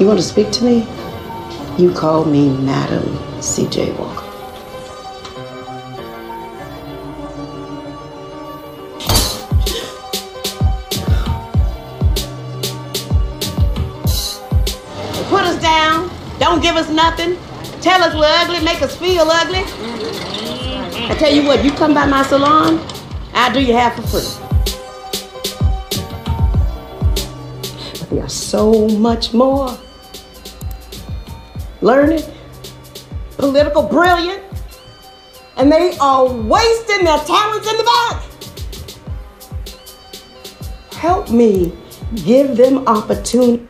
You want to speak to me? You call me Madam C.J. Walker. Put us down. Don't give us nothing. Tell us we're ugly. Make us feel ugly. I tell you what, you come by my salon, I'll do you half for free. But there's so much more. Learning, political brilliant, and they are wasting their talents in the back. Help me give them opportunity.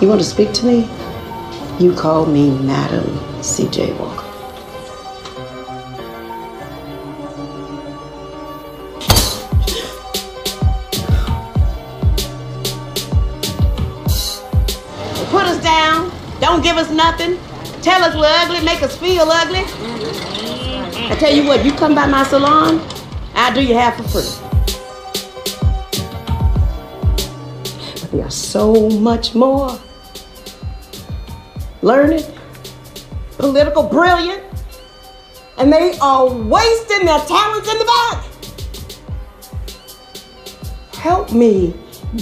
You want to speak to me? You call me Madam C.J. Walker. Tell us we're ugly. Make us feel ugly. I tell you what, you come by my salon, I'll do you half for free. But there's so much more. Learning, political brilliant, and they are wasting their talents in the back. Help me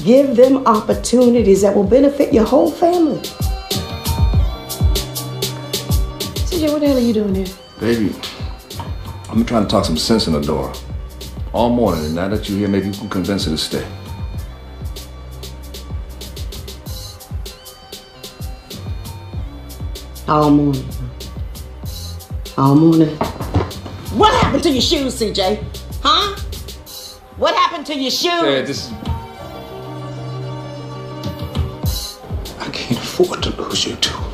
give them opportunities that will benefit your whole family. CJ, what the hell are you doing here? Baby, I'm trying to talk some sense in the door. All morning, and now that you're here, maybe you can convince her to stay. All morning. All morning. What happened to your shoes, CJ? Huh? What happened to your shoes? Yeah, this is. I can't afford to lose you two.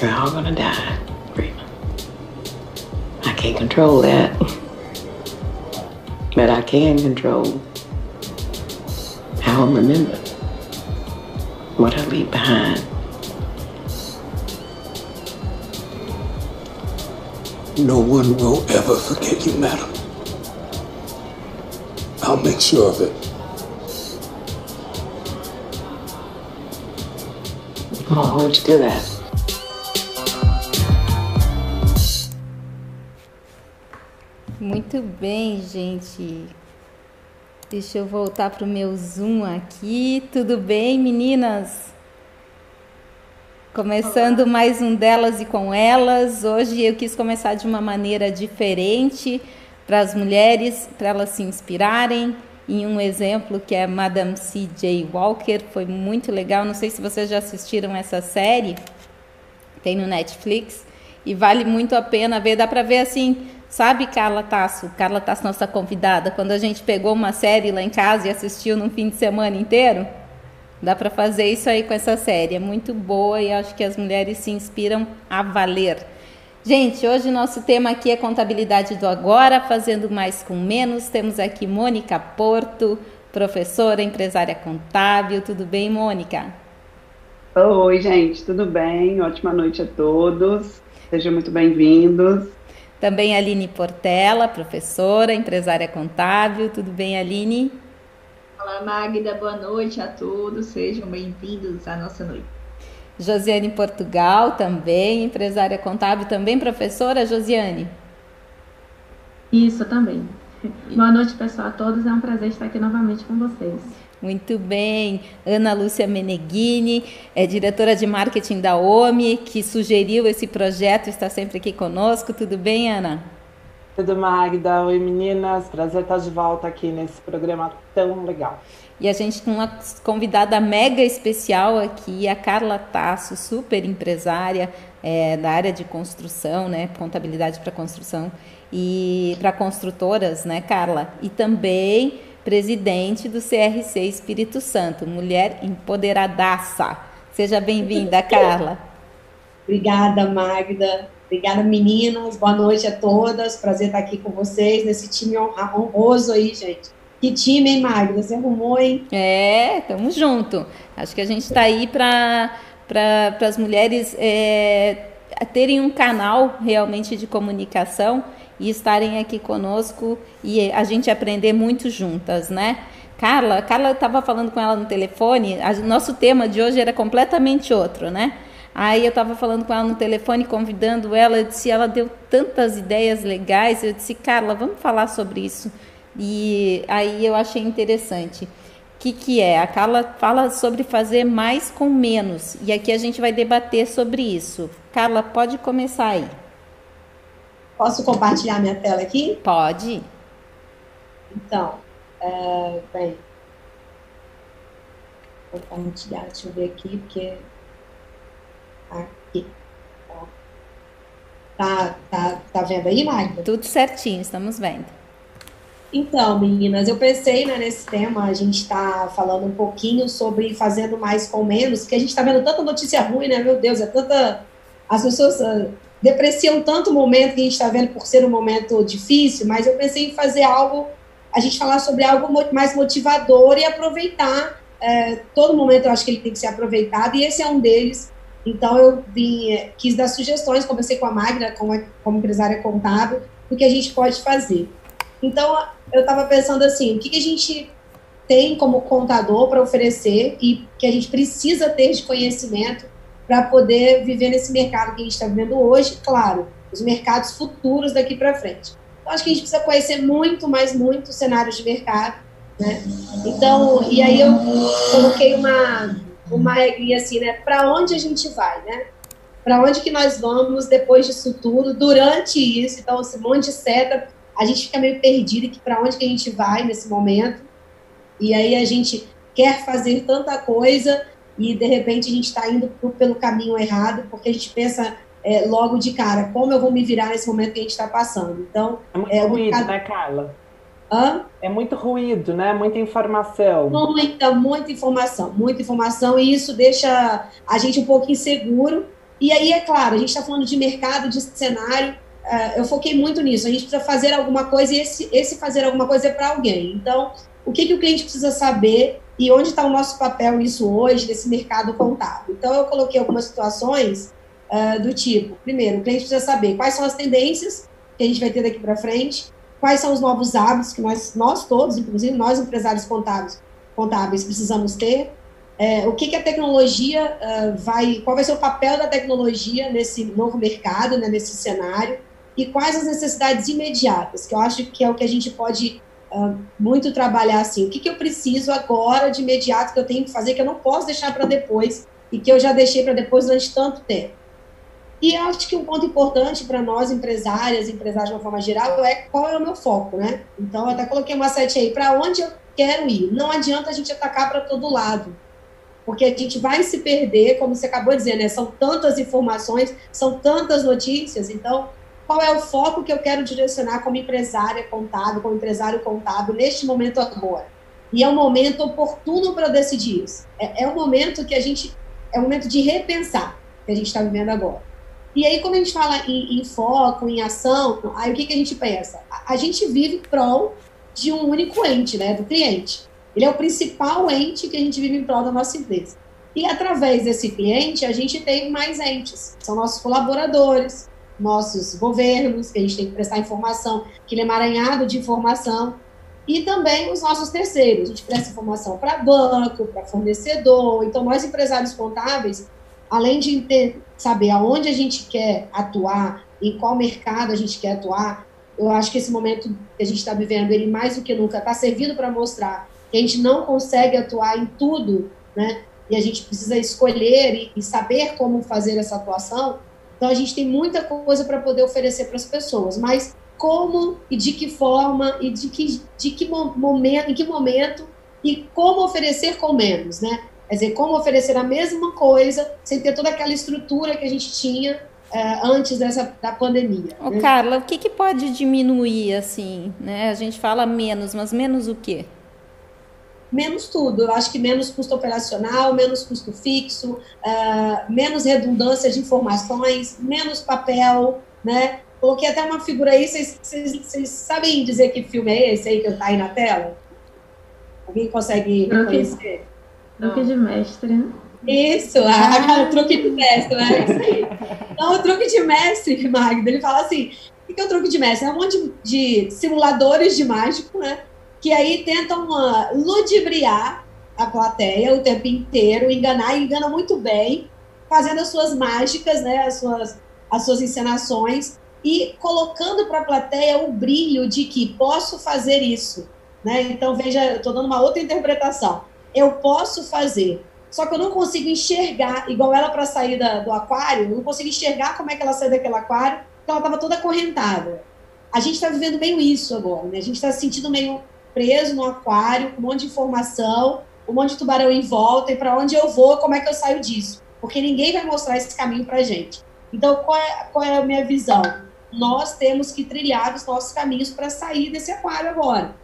You're all gonna die. I can't control that. But I can control how I'm remembered, what I leave behind. No one will ever forget you, madam. I'll make sure of it. Oh, I'll hold you to that. Muito bem, gente. Deixa eu voltar para o meu Zoom aqui. Tudo bem, meninas? Começando mais um delas e com elas. Hoje eu quis começar de uma maneira diferente para as mulheres, para elas se inspirarem em um exemplo que é Madame C.J. Walker. Foi muito legal. Não sei se vocês já assistiram essa série. Tem no Netflix e vale muito a pena ver. Dá para ver assim Sabe, Carla Tasso, Carla Tasso, nossa convidada, quando a gente pegou uma série lá em casa e assistiu num fim de semana inteiro? Dá para fazer isso aí com essa série. É muito boa e acho que as mulheres se inspiram a valer. Gente, hoje nosso tema aqui é contabilidade do agora, fazendo mais com menos. Temos aqui Mônica Porto, professora, empresária contábil. Tudo bem, Mônica? Oi, gente, tudo bem? Ótima noite a todos. Sejam muito bem-vindos. Também Aline Portela, professora, empresária contábil. Tudo bem, Aline? Olá, Magda. Boa noite a todos. Sejam bem-vindos à nossa noite. Josiane Portugal, também empresária contábil, também professora, Josiane? Isso, também. Boa noite, pessoal, a todos. É um prazer estar aqui novamente com vocês. Muito bem. Ana Lúcia Meneghini, é diretora de marketing da OMI, que sugeriu esse projeto, está sempre aqui conosco. Tudo bem, Ana? Tudo, Magda. Oi, meninas. Prazer estar de volta aqui nesse programa tão legal. E a gente com uma convidada mega especial aqui, a Carla Tasso, super empresária é, da área de construção, né? Contabilidade para construção e para construtoras, né, Carla? E também presidente do CRC Espírito Santo, mulher empoderadaça. Seja bem-vinda, Carla. Obrigada, Magda. Obrigada, meninas. Boa noite a todas. Prazer estar aqui com vocês, nesse time honroso aí, gente. Que time, hein, Magda? Você arrumou, hein? É, tamo junto. Acho que a gente está aí para para as mulheres é, terem um canal realmente de comunicação e estarem aqui conosco e a gente aprender muito juntas, né? Carla, Carla estava falando com ela no telefone, a, nosso tema de hoje era completamente outro, né? Aí eu estava falando com ela no telefone, convidando ela, eu disse, ela deu tantas ideias legais, eu disse, Carla, vamos falar sobre isso. E aí eu achei interessante. O que, que é? A Carla fala sobre fazer mais com menos. E aqui a gente vai debater sobre isso. Carla, pode começar aí. Posso compartilhar minha tela aqui? Pode. Então, é, bem. Vou compartilhar, deixa eu ver aqui, porque. Aqui. Tá, tá, tá vendo aí, Magda? Tudo certinho, estamos vendo. Então, meninas, eu pensei né, nesse tema, a gente está falando um pouquinho sobre fazendo mais com menos, porque a gente está vendo tanta notícia ruim, né? Meu Deus, é tanta. As pessoas uh, depreciam tanto o momento que a gente está vendo por ser um momento difícil, mas eu pensei em fazer algo, a gente falar sobre algo mais motivador e aproveitar. É, todo momento eu acho que ele tem que ser aproveitado, e esse é um deles. Então eu vim, é, quis dar sugestões, conversei com a Magna, como, como empresária contábil, do que a gente pode fazer. Então, eu estava pensando assim, o que, que a gente tem como contador para oferecer e que a gente precisa ter de conhecimento para poder viver nesse mercado que a gente está vivendo hoje, claro, os mercados futuros daqui para frente. Então, acho que a gente precisa conhecer muito, mais muito cenários de mercado, né? Então, e aí eu coloquei uma, uma regrinha assim, né? Para onde a gente vai, né? Para onde que nós vamos depois disso tudo, durante isso, então, esse monte de seta a gente fica meio perdido que para onde que a gente vai nesse momento. E aí a gente quer fazer tanta coisa e de repente a gente está indo pro, pelo caminho errado, porque a gente pensa é, logo de cara, como eu vou me virar nesse momento que a gente está passando. Então, é muito é, ruído, mercado... né, Carla? Hã? É muito ruído, né? Muita informação. Muita, muita informação, muita informação, e isso deixa a gente um pouco inseguro. E aí, é claro, a gente está falando de mercado, de cenário, uh, eu foquei muito nisso. A gente precisa fazer alguma coisa e esse, esse fazer alguma coisa é para alguém. Então, o que, que o cliente precisa saber e onde está o nosso papel nisso hoje, nesse mercado contábil? Então, eu coloquei algumas situações uh, do tipo: primeiro, o cliente precisa saber quais são as tendências que a gente vai ter daqui para frente, quais são os novos hábitos que nós, nós todos, inclusive nós empresários contábeis, contábeis precisamos ter. É, o que, que a tecnologia uh, vai, qual vai ser o papel da tecnologia nesse novo mercado, né, nesse cenário, e quais as necessidades imediatas, que eu acho que é o que a gente pode uh, muito trabalhar assim. O que, que eu preciso agora de imediato que eu tenho que fazer, que eu não posso deixar para depois e que eu já deixei para depois durante tanto tempo. E acho que um ponto importante para nós, empresárias, empresários de uma forma geral, é qual é o meu foco, né? Então, eu até coloquei uma sete aí, para onde eu quero ir. Não adianta a gente atacar para todo lado, porque a gente vai se perder, como você acabou de dizer, né? São tantas informações, são tantas notícias, então qual é o foco que eu quero direcionar como empresária contábil, como empresário contábil neste momento agora. E é um momento oportuno para decidir isso. É, é um momento que a gente, é um momento de repensar que a gente está vivendo agora. E aí, quando a gente fala em, em foco, em ação, aí o que, que a gente pensa? A, a gente vive prol de um único ente, né, do cliente. Ele é o principal ente que a gente vive em prol da nossa empresa. E através desse cliente, a gente tem mais entes, são nossos colaboradores, nossos governos, que a gente tem que prestar informação, aquele emaranhado de informação, e também os nossos terceiros. A gente presta informação para banco, para fornecedor. Então, nós, empresários contábeis, além de ter, saber aonde a gente quer atuar, em qual mercado a gente quer atuar, eu acho que esse momento que a gente está vivendo, ele mais do que nunca está servindo para mostrar que a gente não consegue atuar em tudo, né? E a gente precisa escolher e, e saber como fazer essa atuação então a gente tem muita coisa para poder oferecer para as pessoas, mas como e de que forma e de que, de que momento, em que momento e como oferecer com menos, né? Quer dizer, como oferecer a mesma coisa sem ter toda aquela estrutura que a gente tinha é, antes dessa da pandemia. Ô, né? Carla, o que, que pode diminuir assim, né? A gente fala menos, mas menos o quê? Menos tudo. Eu acho que menos custo operacional, menos custo fixo, uh, menos redundância de informações, menos papel, né? Coloquei até uma figura aí, vocês sabem dizer que filme é esse aí que está aí na tela? Alguém consegue reconhecer? Truque de mestre, né? Isso, a, o truque de mestre, né? Isso aí. Então, o truque de mestre, Magda, ele fala assim: o que é o truque de mestre? É um monte de simuladores de mágico, né? Que aí tentam uh, ludibriar a plateia o tempo inteiro, enganar, e engana muito bem, fazendo as suas mágicas, né? As suas, as suas encenações e colocando para a plateia o brilho de que posso fazer isso. Né? Então, veja, estou dando uma outra interpretação. Eu posso fazer, só que eu não consigo enxergar, igual ela para sair da, do aquário, eu não consigo enxergar como é que ela saiu daquele aquário, porque ela estava toda acorrentada. A gente está vivendo meio isso agora, né? A gente está se sentindo meio preso no aquário, com um monte de informação, um monte de tubarão em volta, e para onde eu vou, como é que eu saio disso? Porque ninguém vai mostrar esse caminho para gente. Então, qual é, qual é a minha visão? Nós temos que trilhar os nossos caminhos para sair desse aquário agora.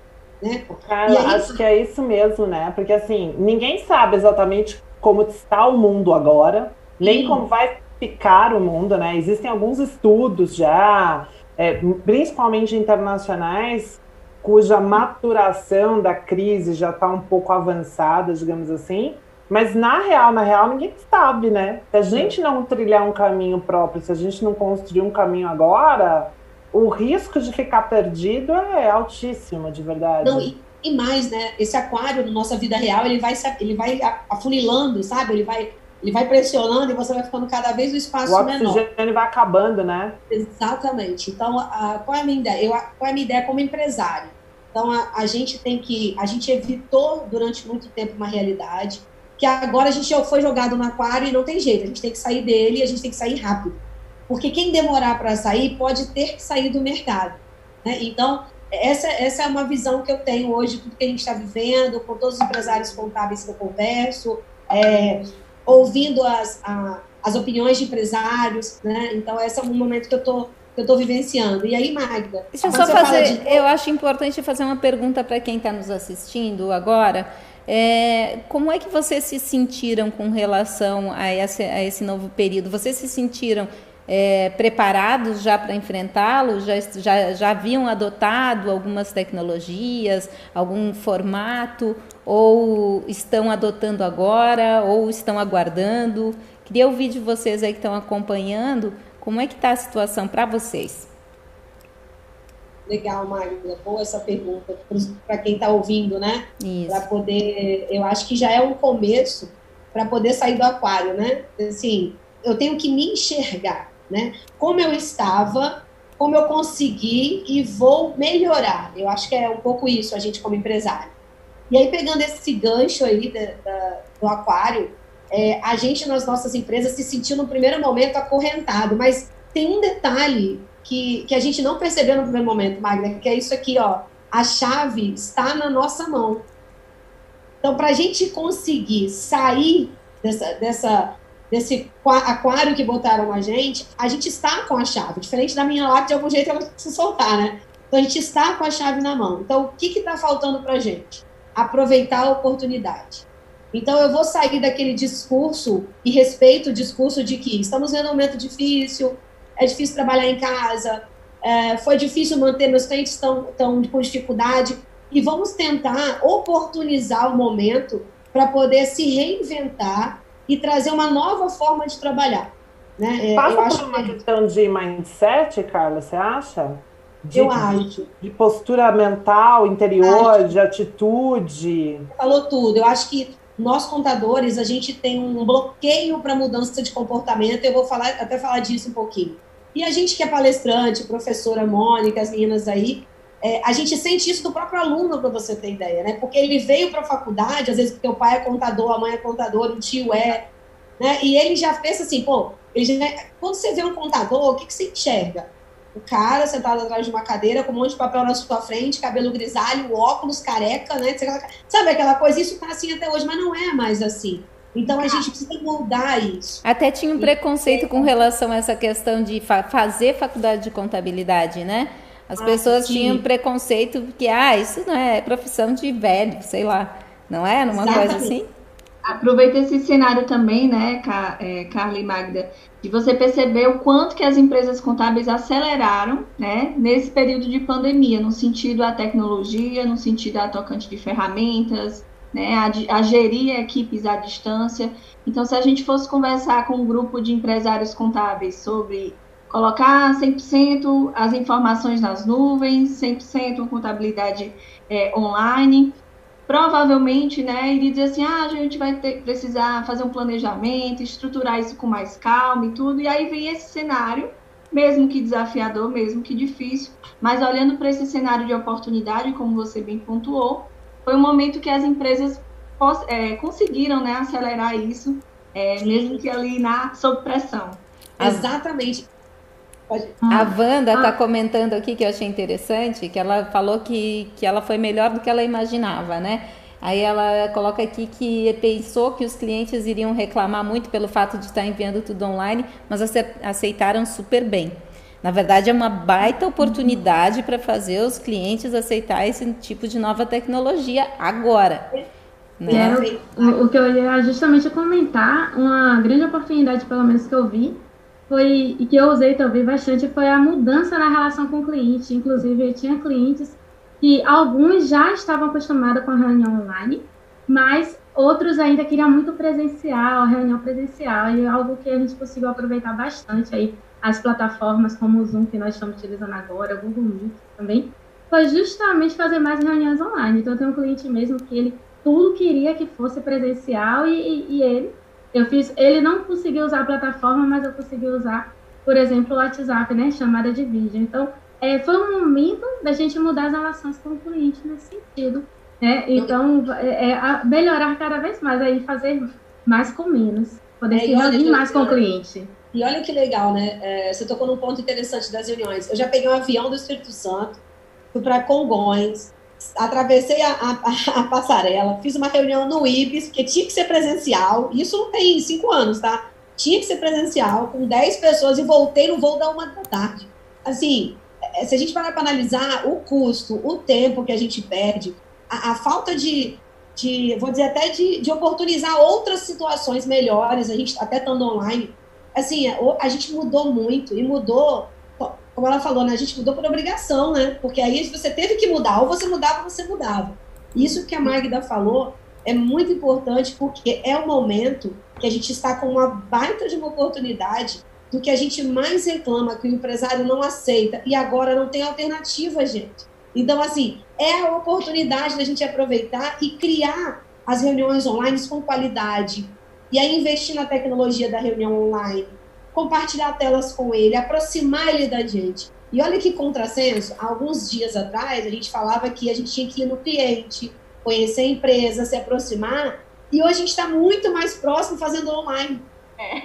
Né? Cara, aí... acho que é isso mesmo, né? Porque assim, ninguém sabe exatamente como está o mundo agora, nem Sim. como vai ficar o mundo, né? Existem alguns estudos já, é, principalmente internacionais, cuja maturação da crise já está um pouco avançada, digamos assim. Mas na real, na real, ninguém sabe, né? Se a gente não trilhar um caminho próprio, se a gente não construir um caminho agora, o risco de ficar perdido é altíssimo, de verdade. Não, e, e mais, né? Esse aquário na nossa vida real, ele vai, ele vai afunilando, sabe? Ele vai, ele vai pressionando e você vai ficando cada vez o espaço o menor. O oxigênio vai acabando, né? Exatamente. Então, a, qual é a minha ideia? Eu, qual é a minha ideia como empresário? Então, a, a gente tem que... A gente evitou durante muito tempo uma realidade que agora a gente foi jogado no aquário e não tem jeito, a gente tem que sair dele e a gente tem que sair rápido. Porque quem demorar para sair pode ter que sair do mercado. Né? Então, essa, essa é uma visão que eu tenho hoje, tudo que a gente está vivendo, com todos os empresários contábeis que eu converso, é, ouvindo as, a, as opiniões de empresários, né? Então, esse é um momento que eu estou que eu estou vivenciando. E aí, Magda? Deixa eu só fazer. De... Eu acho importante fazer uma pergunta para quem está nos assistindo agora. É, como é que vocês se sentiram com relação a esse, a esse novo período? Vocês se sentiram é, preparados já para enfrentá-lo? Já, já, já haviam adotado algumas tecnologias, algum formato? Ou estão adotando agora? Ou estão aguardando? Queria ouvir de vocês aí que estão acompanhando, como é que está a situação para vocês? Legal, Magda. Boa essa pergunta para quem está ouvindo, né? Para poder. Eu acho que já é um começo para poder sair do aquário, né? Assim, eu tenho que me enxergar, né? Como eu estava, como eu consegui e vou melhorar. Eu acho que é um pouco isso, a gente como empresário. E aí, pegando esse gancho aí da, da, do aquário, é, a gente nas nossas empresas se sentiu no primeiro momento acorrentado, mas tem um detalhe que, que a gente não percebeu no primeiro momento, Magna, que é isso aqui, ó. A chave está na nossa mão. Então, para a gente conseguir sair dessa, dessa, desse aquário que botaram a gente, a gente está com a chave. Diferente da minha lá, de algum jeito ela se soltar, né? Então, a gente está com a chave na mão. Então, o que está faltando para a gente? Aproveitar a oportunidade. Então, eu vou sair daquele discurso e respeito o discurso de que estamos vendo um momento difícil, é difícil trabalhar em casa, é, foi difícil manter meus clientes tão, tão com dificuldade. E vamos tentar oportunizar o momento para poder se reinventar e trazer uma nova forma de trabalhar. Né? É, Passa por uma que... questão de mindset, Carla, você acha? De, eu acho. De, postura mental, interior, acho. de atitude. Falou tudo. Eu acho que nós contadores, a gente tem um bloqueio para mudança de comportamento. Eu vou falar até falar disso um pouquinho. E a gente que é palestrante, professora Mônica, as meninas aí, é, a gente sente isso do próprio aluno, para você ter ideia, né? Porque ele veio para a faculdade, às vezes porque o pai é contador, a mãe é contador, o tio é, né? E ele já pensa assim, pô, já, quando você vê um contador, o que, que você enxerga? O cara sentado atrás de uma cadeira com um monte de papel na sua frente, cabelo grisalho, óculos, careca, né? Sabe aquela coisa? Isso tá assim até hoje, mas não é mais assim. Então a gente precisa mudar isso. Até tinha um preconceito com relação a essa questão de fa fazer faculdade de contabilidade, né? As ah, pessoas sim. tinham preconceito que, ah, isso não é profissão de velho, sei lá. Não é? Exatamente. coisa assim? Aproveita esse cenário também, né, é, Carla e Magda, de você perceber o quanto que as empresas contábeis aceleraram, né, nesse período de pandemia, no sentido da tecnologia, no sentido da tocante de ferramentas, né, a, a gerir equipes à distância. Então, se a gente fosse conversar com um grupo de empresários contábeis sobre colocar 100% as informações nas nuvens, 100% contabilidade é, online, provavelmente, né, iria dizer assim, ah, a gente vai ter, precisar fazer um planejamento, estruturar isso com mais calma e tudo, e aí vem esse cenário, mesmo que desafiador, mesmo que difícil, mas olhando para esse cenário de oportunidade, como você bem pontuou, foi um momento que as empresas é, conseguiram né, acelerar isso, é, mesmo que ali na sob pressão. Exatamente. Pode. A Wanda está ah. comentando aqui que eu achei interessante, que ela falou que, que ela foi melhor do que ela imaginava, né? Aí ela coloca aqui que pensou que os clientes iriam reclamar muito pelo fato de estar enviando tudo online, mas aceitaram super bem. Na verdade, é uma baita oportunidade para fazer os clientes aceitar esse tipo de nova tecnologia agora. Né? Era, o, o, que eu ia justamente comentar, uma grande oportunidade, pelo menos que eu vi, foi, e que eu usei também bastante, foi a mudança na relação com o cliente. Inclusive, eu tinha clientes que alguns já estavam acostumados com a reunião online, mas outros ainda queriam muito presencial, reunião presencial, e é algo que a gente conseguiu aproveitar bastante aí as plataformas como o Zoom que nós estamos utilizando agora, o Google Meet também, foi justamente fazer mais reuniões online. Então, eu tenho um cliente mesmo que ele tudo queria que fosse presencial e, e ele, eu fiz, ele não conseguiu usar a plataforma, mas eu consegui usar, por exemplo, o WhatsApp, né, chamada de vídeo. Então, é, foi um momento da gente mudar as relações com o cliente nesse sentido, né? Então, é, é melhorar cada vez mais, aí fazer mais com menos, poder é, se reunir mais com o cliente. E olha que legal, né? É, você tocou num ponto interessante das reuniões. Eu já peguei um avião do Espírito Santo, fui para Congonhas, atravessei a, a, a, passarela, fiz uma reunião no IBS, porque tinha que ser presencial. Isso não tem cinco anos, tá? Tinha que ser presencial, com 10 pessoas, e voltei no voo da uma da tarde. Assim, é, se a gente parar para analisar o custo, o tempo que a gente perde, a, a falta de, de, vou dizer até de, de oportunizar outras situações melhores, a gente até estando online, assim, a, a gente mudou muito e mudou, como ela falou, né? A gente mudou por obrigação, né? Porque aí você teve que mudar, ou você mudava, ou você mudava. Isso que a Magda falou é muito importante porque é o momento que a gente está com uma baita de uma oportunidade do que a gente mais reclama que o empresário não aceita e agora não tem alternativa, gente. Então, assim, é a oportunidade da gente aproveitar e criar as reuniões online com qualidade, e aí investir na tecnologia da reunião online, compartilhar telas com ele, aproximar ele da gente. E olha que contrassenso, alguns dias atrás a gente falava que a gente tinha que ir no cliente, conhecer a empresa, se aproximar, e hoje a gente está muito mais próximo fazendo online. É.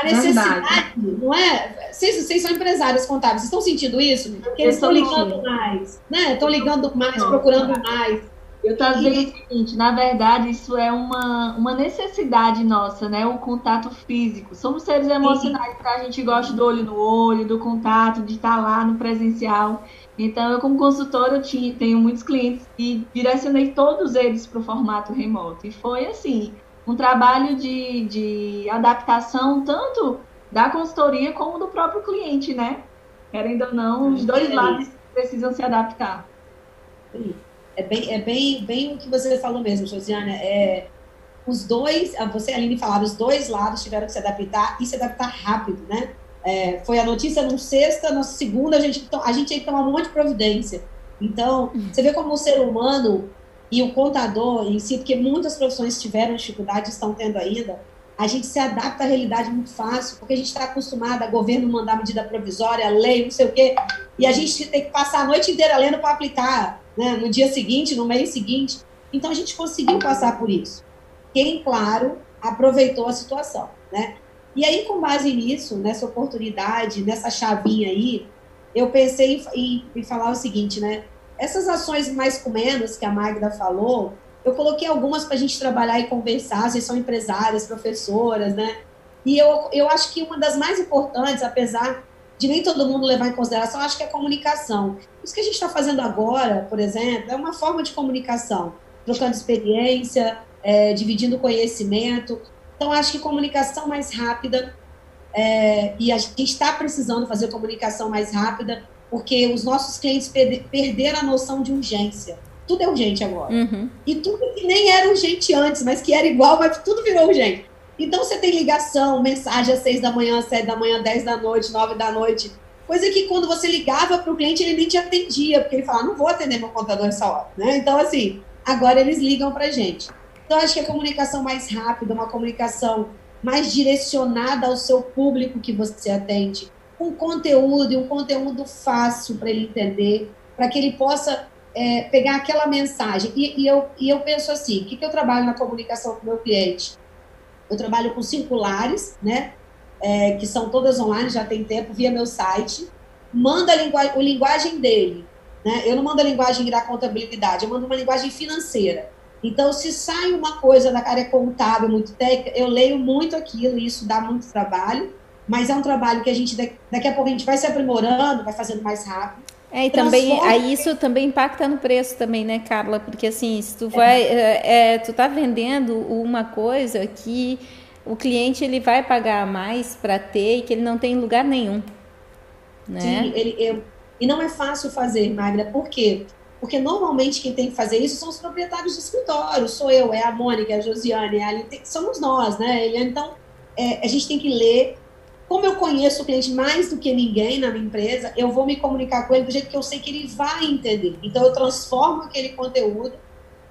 A necessidade, Verdade. não é? Vocês, vocês são empresários contábeis, vocês estão sentindo isso? Porque eles estão ligando mais, né? Estão ligando mais, procurando mais. Eu estava dizendo o seguinte, na verdade, isso é uma, uma necessidade nossa, né? O contato físico. Somos seres emocionais, tá? A gente gosta do olho no olho, do contato, de estar lá no presencial. Então, eu, como consultora, eu tinha, tenho muitos clientes e direcionei todos eles para o formato remoto. E foi, assim, um trabalho de, de adaptação tanto da consultoria como do próprio cliente, né? Querendo ou não, os dois lados precisam se adaptar. Sim é bem, é bem, bem o que você falou mesmo, Josiana. É, os dois, você, Aline, falava, os dois lados tiveram que se adaptar e se adaptar rápido, né? É, foi a notícia no sexta, na segunda a gente, a gente tinha que tomar um monte de providência. Então, você vê como o ser humano e o contador em si, porque muitas profissões tiveram dificuldade, estão tendo ainda, a gente se adapta à realidade muito fácil, porque a gente está acostumado a governo mandar medida provisória, lei, não sei o quê, e a gente tem que passar a noite inteira lendo para aplicar né, no dia seguinte, no mês seguinte. Então a gente conseguiu passar por isso. Quem, claro, aproveitou a situação, né? E aí, com base nisso, nessa oportunidade, nessa chavinha aí, eu pensei em, em falar o seguinte, né? Essas ações mais com menos que a Magda falou, eu coloquei algumas para a gente trabalhar e conversar, vocês são empresárias, professoras, né? E eu, eu acho que uma das mais importantes, apesar de nem todo mundo levar em consideração, acho que é a comunicação. Isso que a gente está fazendo agora, por exemplo, é uma forma de comunicação, trocando experiência, é, dividindo conhecimento. Então, acho que comunicação mais rápida, é, e a gente está precisando fazer comunicação mais rápida, porque os nossos clientes perderam a noção de urgência. Tudo é urgente agora. Uhum. E tudo que nem era urgente antes, mas que era igual, mas tudo virou urgente. Então você tem ligação, mensagem às seis da manhã, sete da manhã, dez da noite, nove da noite. Coisa que quando você ligava para o cliente, ele nem te atendia, porque ele falava, não vou atender meu contador essa hora. Né? Então, assim, agora eles ligam para gente. Então, acho que a comunicação mais rápida, uma comunicação mais direcionada ao seu público que você atende, com conteúdo e um conteúdo fácil para ele entender, para que ele possa é, pegar aquela mensagem. E, e, eu, e eu penso assim: o que, que eu trabalho na comunicação com o meu cliente? Eu trabalho com circulares, né? É, que são todas online, já tem tempo, via meu site. Manda a, lingu a linguagem dele. Né? Eu não mando a linguagem da contabilidade, eu mando uma linguagem financeira. Então, se sai uma coisa da área contábil muito técnica, eu leio muito aquilo e isso dá muito trabalho, mas é um trabalho que a gente, daqui a pouco, a gente vai se aprimorando, vai fazendo mais rápido. É, e também, aí isso também impacta no preço também, né, Carla? Porque assim, se tu vai, é, é, tu tá vendendo uma coisa que o cliente ele vai pagar mais para ter e que ele não tem em lugar nenhum, né? Sim, ele, eu, e não é fácil fazer, Magda, por quê? Porque normalmente quem tem que fazer isso são os proprietários do escritório, sou eu, é a Mônica, é a Josiane, é a Aline, somos nós, né? Então, é, a gente tem que ler como eu conheço o cliente mais do que ninguém na minha empresa, eu vou me comunicar com ele do jeito que eu sei que ele vai entender. Então, eu transformo aquele conteúdo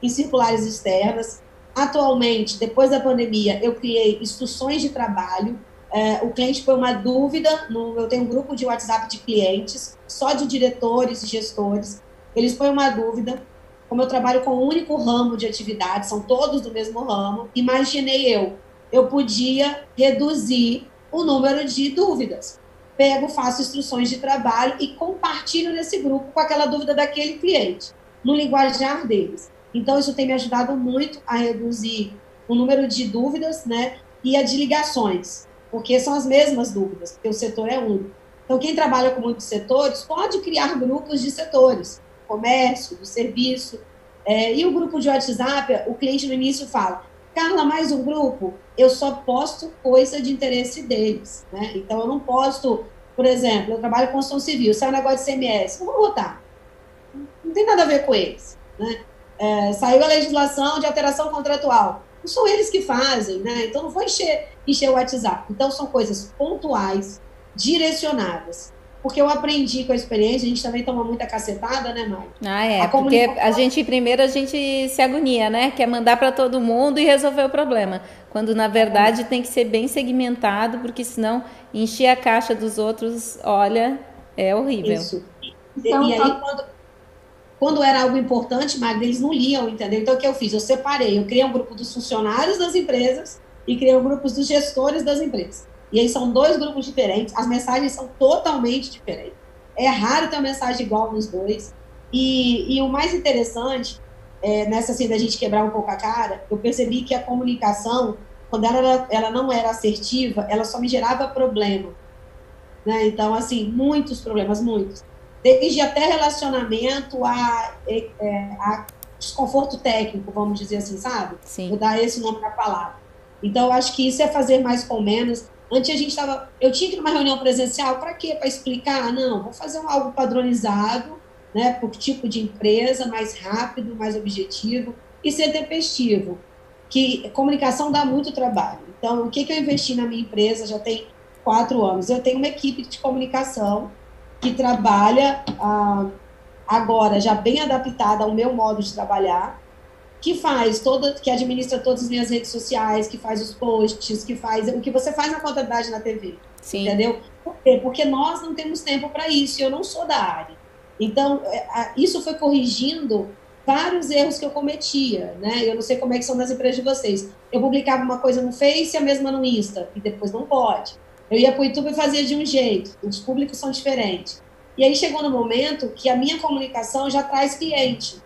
em circulares externas. Atualmente, depois da pandemia, eu criei instruções de trabalho. É, o cliente põe uma dúvida, no, eu tenho um grupo de WhatsApp de clientes, só de diretores e gestores. Eles põem uma dúvida. Como eu trabalho com um único ramo de atividade, são todos do mesmo ramo, imaginei eu, eu podia reduzir o número de dúvidas. Pego, faço instruções de trabalho e compartilho nesse grupo com aquela dúvida daquele cliente, no linguajar deles. Então, isso tem me ajudado muito a reduzir o número de dúvidas né, e a de ligações, porque são as mesmas dúvidas, porque o setor é um. Então, quem trabalha com muitos setores pode criar grupos de setores, comércio, do serviço. É, e o grupo de WhatsApp, o cliente no início fala: Carla, mais um grupo? Eu só posto coisa de interesse deles, né? Então, eu não posto, por exemplo, eu trabalho com construção civil, sai um negócio de CMS, não vou botar. Não tem nada a ver com eles, né? É, saiu a legislação de alteração contratual. Não são eles que fazem, né? Então, não vou encher, encher o WhatsApp. Então, são coisas pontuais, direcionadas porque eu aprendi com a experiência, a gente também toma muita cacetada, né, Mai? Ah, é, a porque a gente, primeiro, a gente se agonia, né? Quer mandar para todo mundo e resolver o problema. Quando, na verdade, tem que ser bem segmentado, porque senão encher a caixa dos outros, olha, é horrível. Isso. Então, e aí, quando, quando era algo importante, Magda, eles não liam, entendeu? Então, o que eu fiz? Eu separei, eu criei um grupo dos funcionários das empresas e criei um grupo dos gestores das empresas. E aí são dois grupos diferentes, as mensagens são totalmente diferentes. É raro ter uma mensagem igual nos dois. E, e o mais interessante, é, nessa assim, da gente quebrar um pouco a cara, eu percebi que a comunicação, quando ela, ela não era assertiva, ela só me gerava problema. Né? Então, assim, muitos problemas, muitos. Desde até relacionamento a, é, é, a desconforto técnico, vamos dizer assim, sabe? Sim. Vou dar esse nome para a palavra. Então, acho que isso é fazer mais com menos. Antes a gente estava. Eu tinha que ir numa reunião presencial, para quê? Para explicar? Não, vou fazer um, algo padronizado, né, por tipo de empresa, mais rápido, mais objetivo e ser tempestivo. Que comunicação dá muito trabalho. Então, o que, que eu investi na minha empresa já tem quatro anos? Eu tenho uma equipe de comunicação que trabalha ah, agora já bem adaptada ao meu modo de trabalhar que faz toda, que administra todas as minhas redes sociais, que faz os posts, que faz o que você faz na contabilidade na TV. Sim. Entendeu? Por quê? Porque nós não temos tempo para isso, eu não sou da área. Então, é, isso foi corrigindo vários erros que eu cometia, né? Eu não sei como é que são nas empresas de vocês. Eu publicava uma coisa no Face e a mesma no Insta, e depois não pode. Eu ia para o YouTube e fazia de um jeito, os públicos são diferentes. E aí chegou no momento que a minha comunicação já traz cliente.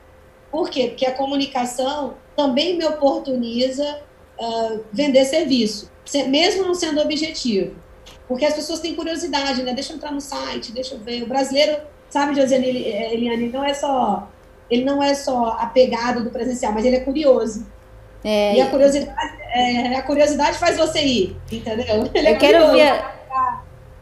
Por quê? Porque a comunicação também me oportuniza uh, vender serviço, mesmo não sendo objetivo. Porque as pessoas têm curiosidade, né? Deixa eu entrar no site, deixa eu ver. O brasileiro, sabe, Josiane eh, Eliane, não é só ele não é só apegado do presencial, mas ele é curioso. É, e a curiosidade, é, a curiosidade faz você ir, entendeu? Ele eu é quero curioso. ver.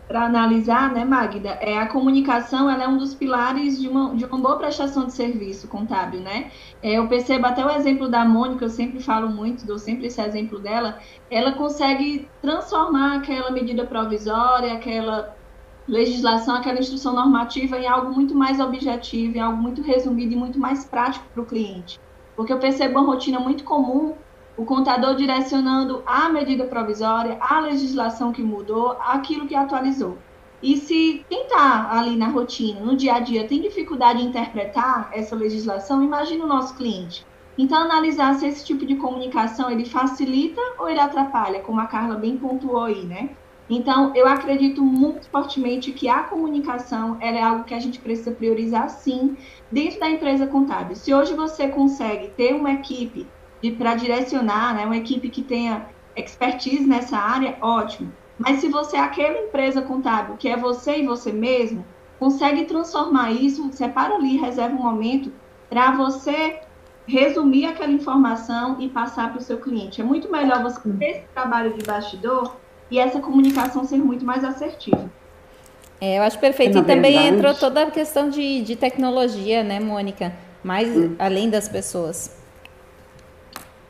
Para analisar, né, Magda, é a comunicação, ela é um dos pilares de uma, de uma boa prestação de serviço contábil, né? É, eu percebo até o exemplo da Mônica, eu sempre falo muito, dou sempre esse exemplo dela, ela consegue transformar aquela medida provisória, aquela legislação, aquela instrução normativa em algo muito mais objetivo, em algo muito resumido e muito mais prático para o cliente. Porque eu percebo uma rotina muito comum o contador direcionando a medida provisória, a legislação que mudou, aquilo que atualizou. E se quem está ali na rotina, no dia a dia, tem dificuldade em interpretar essa legislação, imagina o nosso cliente. Então, analisar se esse tipo de comunicação ele facilita ou ele atrapalha, como a Carla bem pontuou aí, né? Então, eu acredito muito fortemente que a comunicação é algo que a gente precisa priorizar, sim, dentro da empresa contábil. Se hoje você consegue ter uma equipe para direcionar, né, uma equipe que tenha expertise nessa área, ótimo. Mas se você é aquela empresa contábil que é você e você mesmo, consegue transformar isso, separa ali, reserva um momento para você resumir aquela informação e passar para o seu cliente. É muito melhor você ter esse trabalho de bastidor e essa comunicação ser muito mais assertiva. É, eu acho perfeito. E também verdade... entrou toda a questão de, de tecnologia, né, Mônica? Mais hum. além das pessoas.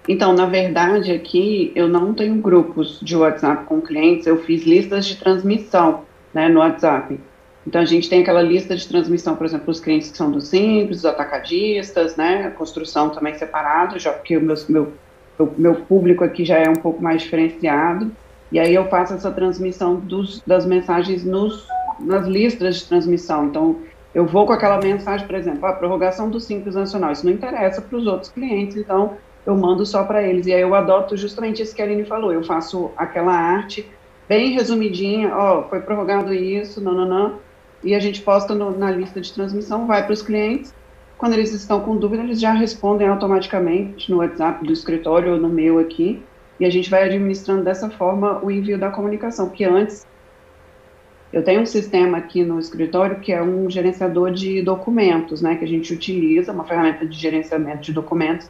Então, na verdade, aqui eu não tenho grupos de WhatsApp com clientes, eu fiz listas de transmissão né, no WhatsApp. Então, a gente tem aquela lista de transmissão, por exemplo, os clientes que são do Simples, os atacadistas, né, construção também separado, já porque o meu, meu, meu público aqui já é um pouco mais diferenciado. E aí eu faço essa transmissão dos, das mensagens nos, nas listas de transmissão. Então, eu vou com aquela mensagem, por exemplo, a prorrogação do Simples Nacional. Isso não interessa para os outros clientes, então eu mando só para eles. E aí eu adoto justamente isso que a Aline falou. Eu faço aquela arte bem resumidinha, ó, foi prorrogado isso, não, não, não. E a gente posta no, na lista de transmissão, vai para os clientes. Quando eles estão com dúvida, eles já respondem automaticamente no WhatsApp do escritório ou no meu aqui. E a gente vai administrando dessa forma o envio da comunicação. Porque antes, eu tenho um sistema aqui no escritório que é um gerenciador de documentos, né? Que a gente utiliza, uma ferramenta de gerenciamento de documentos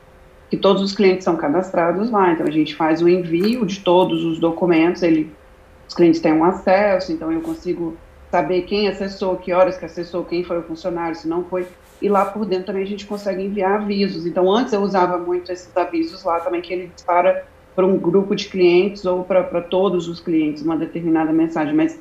que todos os clientes são cadastrados lá, então a gente faz o envio de todos os documentos, ele, os clientes têm um acesso, então eu consigo saber quem acessou, que horas que acessou, quem foi o funcionário, se não foi, e lá por dentro também a gente consegue enviar avisos. Então antes eu usava muito esses avisos lá também, que ele dispara para um grupo de clientes ou para todos os clientes uma determinada mensagem, mas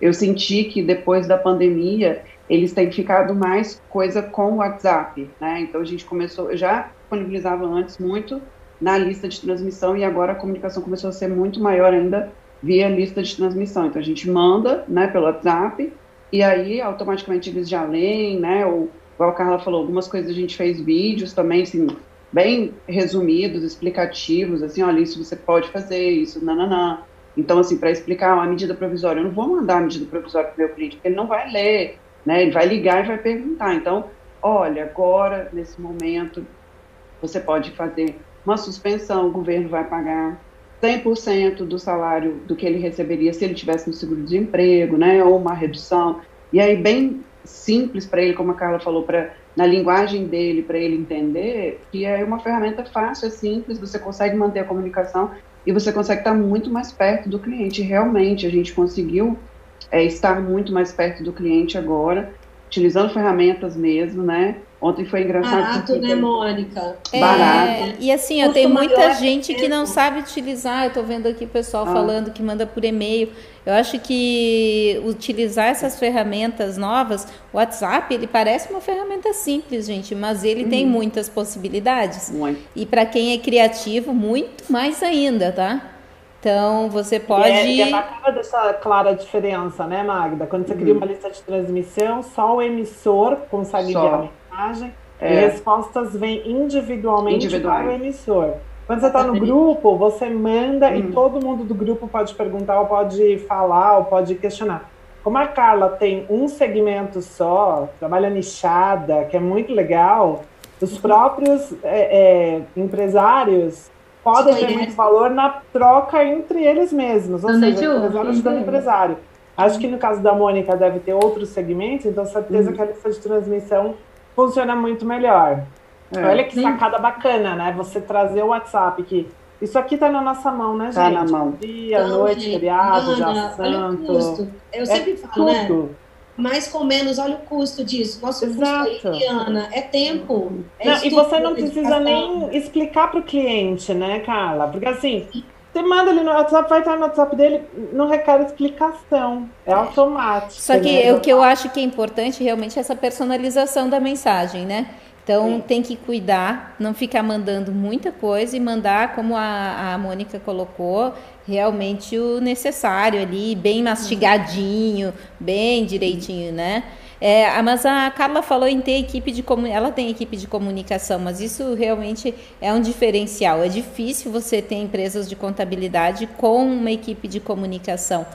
eu senti que depois da pandemia eles têm ficado mais coisa com o WhatsApp, né? Então a gente começou, já disponibilizava antes muito na lista de transmissão e agora a comunicação começou a ser muito maior ainda via lista de transmissão. Então a gente manda, né, pelo WhatsApp e aí automaticamente eles já leem, né? Ou igual a Carla falou, algumas coisas a gente fez vídeos também, assim, bem resumidos, explicativos, assim, olha, isso você pode fazer, isso, nananã. Então, assim, para explicar uma medida provisória, eu não vou mandar a medida provisória para o meu cliente, porque ele não vai ler, né? Ele vai ligar e vai perguntar. Então, olha, agora, nesse momento, você pode fazer uma suspensão, o governo vai pagar 100% do salário do que ele receberia se ele tivesse no seguro-desemprego, né, ou uma redução. E aí, bem simples para ele, como a Carla falou, para na linguagem dele, para ele entender, que é uma ferramenta fácil, é simples, você consegue manter a comunicação e você consegue estar muito mais perto do cliente. Realmente, a gente conseguiu é, estar muito mais perto do cliente agora, utilizando ferramentas mesmo, né? Ontem foi engraçado. Barato, né, Mônica? É, Barato. E assim, eu tenho muita gente que não sabe utilizar. Eu estou vendo aqui o pessoal ah. falando que manda por e-mail. Eu acho que utilizar essas ferramentas novas, o WhatsApp, ele parece uma ferramenta simples, gente, mas ele tem uhum. muitas possibilidades. Muito. E para quem é criativo, muito mais ainda, tá? Então, você pode. E é, é bacana deixar clara a diferença, né, Magda? Quando você uhum. cria uma lista de transmissão, só o emissor consegue só. ver a mensagem é. e respostas vêm individualmente para o emissor. Quando você está no grupo, você manda uhum. e todo mundo do grupo pode perguntar, ou pode falar, ou pode questionar. Como a Carla tem um segmento só, trabalha nichada, que é muito legal, os próprios é, é, empresários podem ter muito valor na troca entre eles mesmos, ou seja, o empresário ajudando o empresário. Acho que no caso da Mônica deve ter outros segmentos, então certeza uhum. que a lista de transmissão funciona muito melhor. É, Olha que sim. sacada bacana, né? Você trazer o WhatsApp que Isso aqui tá na nossa mão, né, Tá gente? na mão. Dia, Então, noite, gente, feriado, dia olha santo. custo. Eu sempre é falo, né? tudo. Mais com menos, olha o custo disso. Nosso Exato. custo aí, Ana, é tempo. É Não, e você não precisa dedicação. nem explicar para o cliente, né, Carla? Porque assim, você manda ele no WhatsApp, vai estar no WhatsApp dele, não requer explicação. É automático. Só que né? o que eu acho que é importante realmente é essa personalização da mensagem, né? Então tem que cuidar, não ficar mandando muita coisa e mandar, como a, a Mônica colocou, realmente o necessário ali, bem mastigadinho, bem direitinho, né? É, mas a Carla falou em ter equipe de comunicação, ela tem equipe de comunicação, mas isso realmente é um diferencial. É difícil você ter empresas de contabilidade com uma equipe de comunicação.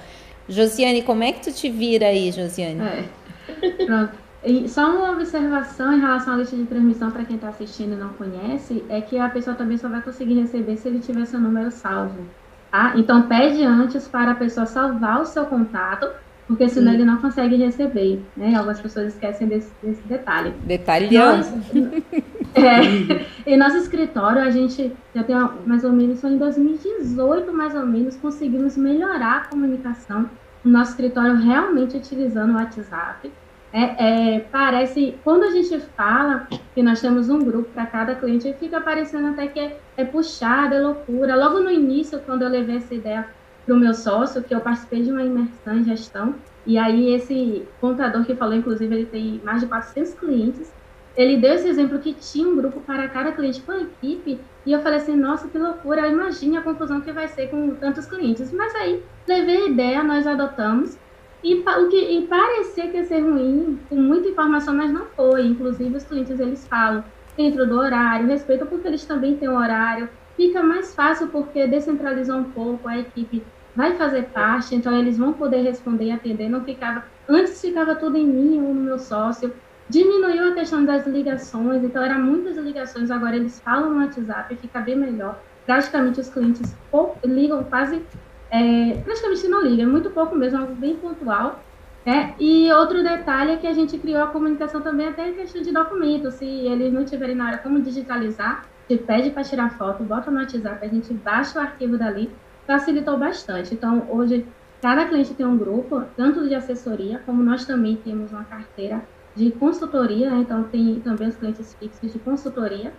Josiane, como é que tu te vira aí, Josiane? É. Pronto. E só uma observação em relação à lista de transmissão para quem está assistindo e não conhece, é que a pessoa também só vai conseguir receber se ele tiver seu número salvo. Tá? Então pede antes para a pessoa salvar o seu contato, porque senão ele não consegue receber. Né? Algumas pessoas esquecem desse, desse detalhe. Detalhão. É, em nosso escritório, a gente já tem mais ou menos, só em 2018, mais ou menos, conseguimos melhorar a comunicação no nosso escritório realmente utilizando o WhatsApp. É, é, parece, quando a gente fala que nós temos um grupo para cada cliente, fica parecendo até que é, é puxado, é loucura. Logo no início, quando eu levei essa ideia para o meu sócio, que eu participei de uma imersão em gestão, e aí esse contador que falou, inclusive, ele tem mais de 400 clientes, ele deu esse exemplo que tinha um grupo para cada cliente com a equipe, e eu falei assim, nossa, que loucura, imagine a confusão que vai ser com tantos clientes. Mas aí, levei a ideia, nós adotamos, e, o que, e parecia que ia ser ruim, com muita informação, mas não foi. Inclusive, os clientes, eles falam dentro do horário, respeito porque eles também têm um horário. Fica mais fácil porque descentralizou um pouco, a equipe vai fazer parte, então eles vão poder responder e atender. Não ficava, antes ficava tudo em mim ou no meu sócio. Diminuiu a questão das ligações, então eram muitas ligações, agora eles falam no WhatsApp, fica bem melhor. Praticamente os clientes ligam quase, é, praticamente não ligam, é muito pouco mesmo, algo bem pontual. né? E outro detalhe é que a gente criou a comunicação também até em questão de documentos. Se eles não tiverem na hora como digitalizar, te pede para tirar foto, bota no WhatsApp, a gente baixa o arquivo dali, facilitou bastante. Então, hoje, cada cliente tem um grupo, tanto de assessoria, como nós também temos uma carteira de consultoria, né? então tem também os clientes fixos de consultoria,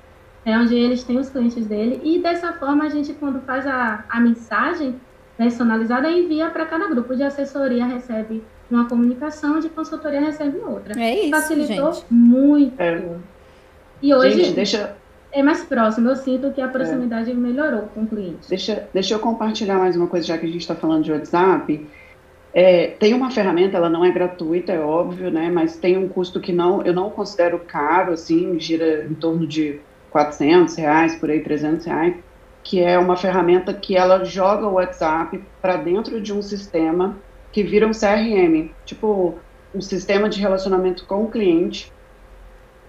é onde eles têm os clientes dele, e dessa forma a gente, quando faz a, a mensagem personalizada, envia para cada grupo de assessoria, recebe uma comunicação, de consultoria recebe outra. É isso, Facilitou gente. muito. É. E hoje Gente, deixa, é mais próximo, eu sinto que a proximidade melhorou com o cliente. Deixa, deixa eu compartilhar mais uma coisa, já que a gente está falando de WhatsApp. É, tem uma ferramenta, ela não é gratuita, é óbvio, né? Mas tem um custo que não, eu não considero caro, assim, gira em torno de 400 reais, por aí, 300 reais, que é uma ferramenta que ela joga o WhatsApp para dentro de um sistema que vira um CRM, tipo um sistema de relacionamento com o cliente,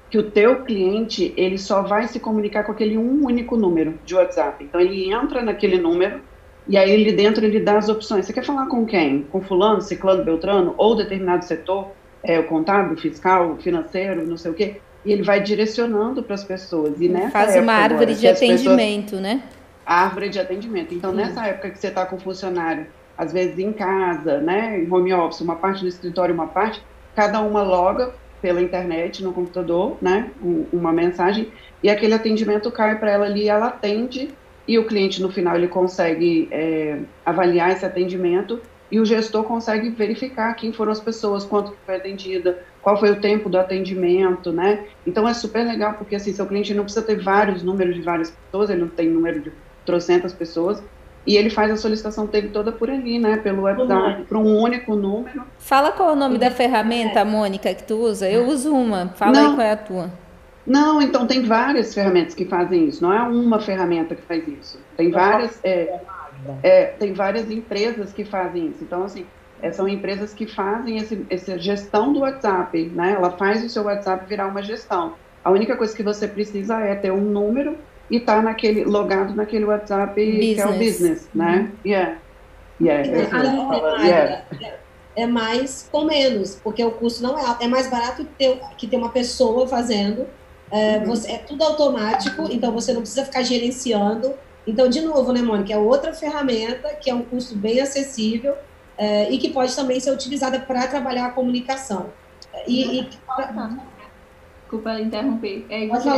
que o teu cliente ele só vai se comunicar com aquele um único número de WhatsApp. Então ele entra naquele número e aí ele dentro ele dá as opções. Você quer falar com quem? Com fulano, ciclano, beltrano ou determinado setor, é o contábil, fiscal, financeiro, não sei o quê. E ele vai direcionando para as pessoas. E nessa Faz uma árvore agora, de as pessoas- atendimento, né? árvore de atendimento. Então, nessa época que você está com o funcionário, às vezes em casa, né, em home office, uma parte do escritório, uma parte, cada uma loga pela internet, no computador, né, um- uma mensagem, e aquele atendimento cai para ela ali, ela atende, e o cliente, no final, ele consegue é, avaliar esse atendimento, e o gestor consegue verificar quem foram as pessoas, quanto foi atendida, qual foi o tempo do atendimento, né? Então é super legal, porque assim, seu cliente não precisa ter vários números de várias pessoas, ele não tem número de trocentas pessoas, e ele faz a solicitação dele toda por ali, né? Pelo WhatsApp, para um único número. Fala qual é o nome da ferramenta, Mônica, que tu usa. Eu uso uma. Fala aí Não. qual é a tua. Não, então tem várias ferramentas que fazem isso, não é uma ferramenta que faz isso. Tem várias, é, é, tem várias empresas que fazem isso. Então, assim, é, são empresas que fazem esse, essa gestão do WhatsApp, né? Ela faz o seu WhatsApp virar uma gestão. A única coisa que você precisa é ter um número e estar naquele, logado naquele WhatsApp que é o Business. business, né? Yeah. Yeah, é. Magda, Yeah. é mais com menos, porque o custo não é alto. É mais barato ter, que ter uma pessoa fazendo. É, Uhum. você, é tudo automático, então você não precisa ficar gerenciando. Então, de novo, né, Mônica, é outra ferramenta que é um custo bem acessível é, e que pode também ser utilizada para trabalhar a comunicação. E, e... Desculpa interromper. É, você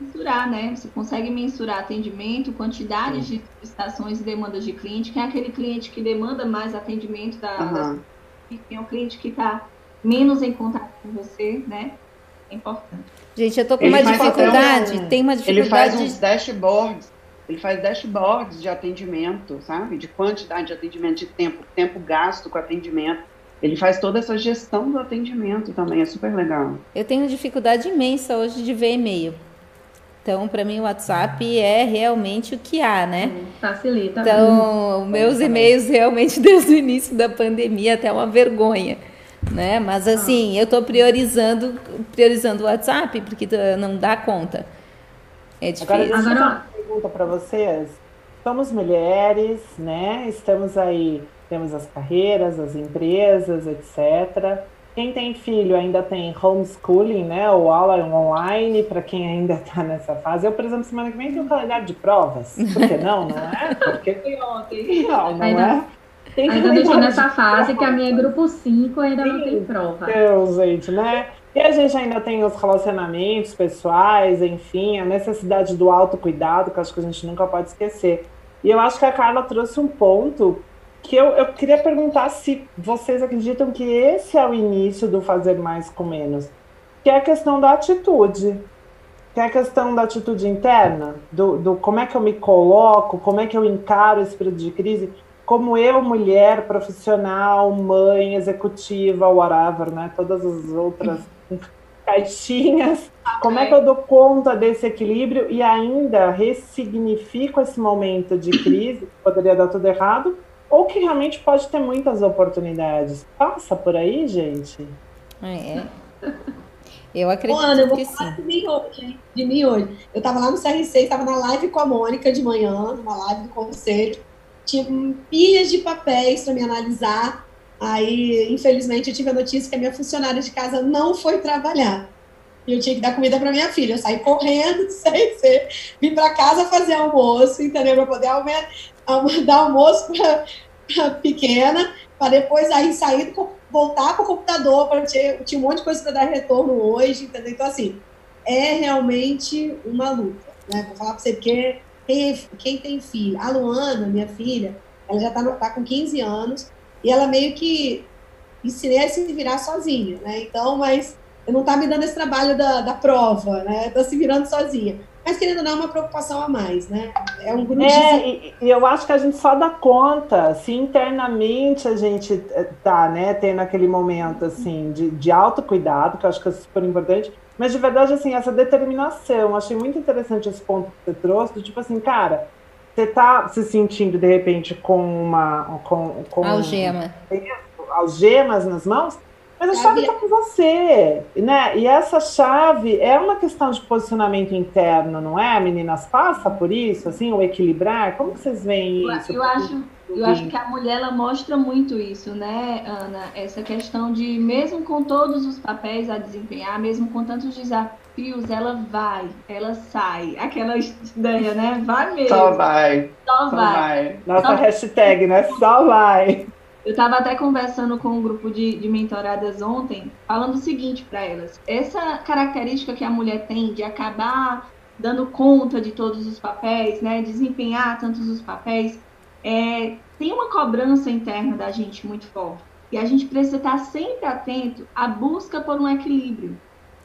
mensurar, né? Você consegue mensurar atendimento, quantidade Sim. de estações e demandas de cliente. Quem é aquele cliente que demanda mais atendimento da, uhum. da quem é o cliente que está menos em contato com você, né? É importante. Gente, eu tô com ele uma dificuldade. Um, tem uma dificuldade. Ele faz uns dashboards. Ele faz dashboards de atendimento, sabe? De quantidade de atendimento, de tempo, tempo gasto com atendimento. Ele faz toda essa gestão do atendimento também, é super legal. Eu tenho dificuldade imensa hoje de ver e-mail. Então, para mim, o WhatsApp é realmente o que há, né? Facilita. Então, meus e-mails realmente desde o início da pandemia até uma vergonha, né? Mas assim, eu estou priorizando, priorizando o WhatsApp porque não dá conta. É difícil. Agora, Agora... uma pergunta para vocês. Somos mulheres, né? Estamos aí, temos as carreiras, as empresas, etc. Quem tem filho ainda tem homeschooling, né? Ou aula online, para quem ainda está nessa fase. Eu, por exemplo, semana que vem tenho um calendário de provas. Por que não, não é? Porque ontem. Não, não ainda, é? Tem ainda deixou nessa fase que a minha é grupo 5 ainda Sim, não tem prova. Deus, gente, né? E a gente ainda tem os relacionamentos pessoais, enfim, a necessidade do autocuidado, que acho que a gente nunca pode esquecer. E eu acho que a Carla trouxe um ponto que eu, eu queria perguntar se vocês acreditam que esse é o início do fazer mais com menos, que é a questão da atitude, que é a questão da atitude interna, do, do como é que eu me coloco, como é que eu encaro esse período de crise, como eu, mulher, profissional, mãe, executiva, whatever, né? Todas as outras caixinhas. Como é que eu dou conta desse equilíbrio e ainda ressignifico esse momento de crise, que poderia dar tudo errado, ou que realmente pode ter muitas oportunidades. Passa por aí, gente. É. Eu acredito Ana, eu vou que falar sim. De mim hoje, de mim hoje. Eu estava lá no CRC, estava na live com a Mônica de manhã, numa live do conselho. Tinha pilhas de papéis para me analisar. Aí, infelizmente, eu tive a notícia que a minha funcionária de casa não foi trabalhar. E eu tinha que dar comida para minha filha. Eu saí correndo do CRC, vim para casa fazer almoço, entendeu? Para poder aumentar, dar almoço para pequena, para depois aí sair, voltar para o computador, para tinha um monte de coisa para dar retorno hoje, entendeu? Então, assim, é realmente uma luta, né? Vou falar para você, porque quem, quem tem filho, a Luana, minha filha, ela já está tá com 15 anos, e ela meio que ensinei a se virar sozinha, né? Então, mas eu não tá me dando esse trabalho da, da prova, né? Tô se virando sozinha mas querendo dar é uma preocupação a mais, né? É um grupo é, de... e, e eu acho que a gente só dá conta se internamente a gente eh, tá, né, tendo aquele momento, assim, de, de autocuidado, que eu acho que é super importante, mas de verdade, assim, essa determinação, achei muito interessante esse ponto que você trouxe, tipo assim, cara, você tá se sentindo, de repente, com uma... Com, com Algema. Algemas nas mãos, mas a chave está com você, né? E essa chave é uma questão de posicionamento interno, não é? Meninas, passa por isso, assim, o equilibrar. Como vocês veem isso? Eu acho, eu acho que a mulher ela mostra muito isso, né, Ana? Essa questão de mesmo com todos os papéis a desempenhar, mesmo com tantos desafios, ela vai, ela sai. Aquela ideia, né? Vai mesmo. Só vai. Só, Só vai. vai. Nossa Só... hashtag, né? Só vai. Eu estava até conversando com um grupo de, de mentoradas ontem, falando o seguinte para elas: essa característica que a mulher tem de acabar dando conta de todos os papéis, né, desempenhar tantos os papéis, é, tem uma cobrança interna da gente muito forte. E a gente precisa estar sempre atento à busca por um equilíbrio.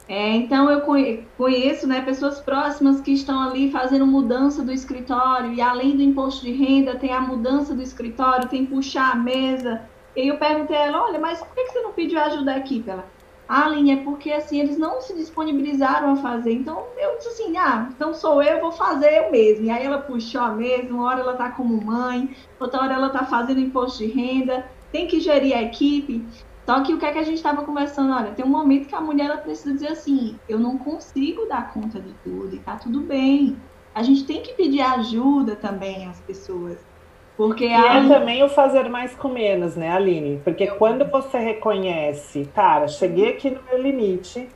É, então eu conheço né, pessoas próximas que estão ali fazendo mudança do escritório e além do imposto de renda tem a mudança do escritório, tem puxar a mesa. E eu perguntei a ela, olha, mas por que você não pediu ajuda da equipe? Ela, ah, Aline, é porque assim, eles não se disponibilizaram a fazer. Então eu disse assim, ah, então sou eu, vou fazer eu mesmo. E aí ela puxou a mesa, uma hora ela está como mãe, outra hora ela está fazendo imposto de renda, tem que gerir a equipe. Só que o que é que a gente estava conversando? Olha, tem um momento que a mulher ela precisa dizer assim: eu não consigo dar conta de tudo e tá tudo bem. A gente tem que pedir ajuda também às pessoas. Porque e a... é também o fazer mais com menos, né, Aline? Porque eu... quando você reconhece, cara, cheguei aqui no meu limite,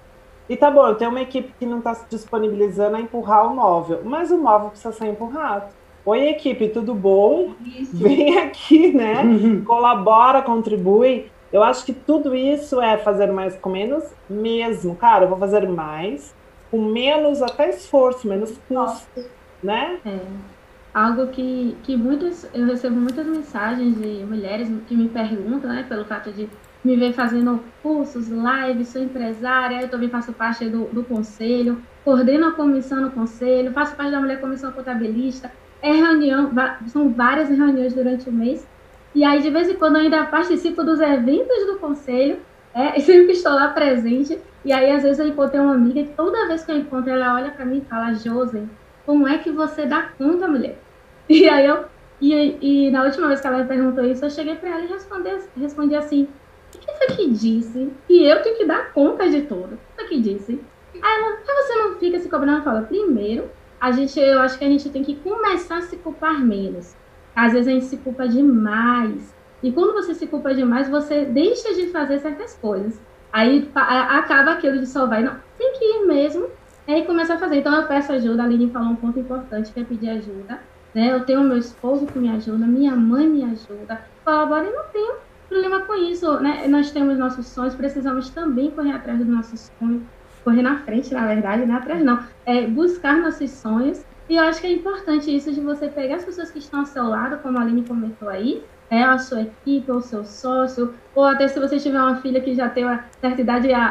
e tá bom, eu tenho uma equipe que não está se disponibilizando a empurrar o móvel, mas o móvel precisa ser empurrado. Oi, equipe, tudo bom? Vem aqui, né? Colabora, contribui. Eu acho que tudo isso é fazer mais com menos mesmo. Cara, eu vou fazer mais com menos até esforço, menos custo, né? É. Algo que, que muitas, eu recebo muitas mensagens de mulheres que me perguntam, né, pelo fato de me ver fazendo cursos, lives, sou empresária, eu também faço parte do, do conselho, coordeno a comissão no conselho, faço parte da mulher comissão contabilista, é reunião, são várias reuniões durante o mês, e aí de vez em quando eu ainda participo dos eventos do conselho, é, sempre estou lá presente, e aí às vezes eu encontrei uma amiga, e toda vez que eu encontro ela olha para mim e fala, Josen, como é que você dá conta, mulher? E aí eu, e, e na última vez que ela me perguntou isso, eu cheguei para ela e respondi, respondi assim, o que foi que disse? E eu tenho que dar conta de tudo. O que foi que disse? Aí ela, mas você não fica se cobrando? Fala, primeiro, a gente, eu acho que a gente tem que começar a se culpar menos. Às vezes a gente se culpa demais. E quando você se culpa demais, você deixa de fazer certas coisas. Aí acaba aquilo de só vai, não, tem que ir mesmo. Aí começa a fazer. Então eu peço ajuda. A Aline falou um ponto importante, que é pedir ajuda. Né? Eu tenho meu esposo que me ajuda, minha mãe me ajuda. Colabora e não tenho problema com isso, né? Nós temos nossos sonhos, precisamos também correr atrás dos nossos sonhos, correr na frente, na verdade, não é atrás não, é buscar nossos sonhos. E eu acho que é importante isso de você pegar as pessoas que estão ao seu lado, como a Aline comentou aí, é a sua equipe, ou seu sócio, ou até se você tiver uma filha que já tem uma certa idade, a,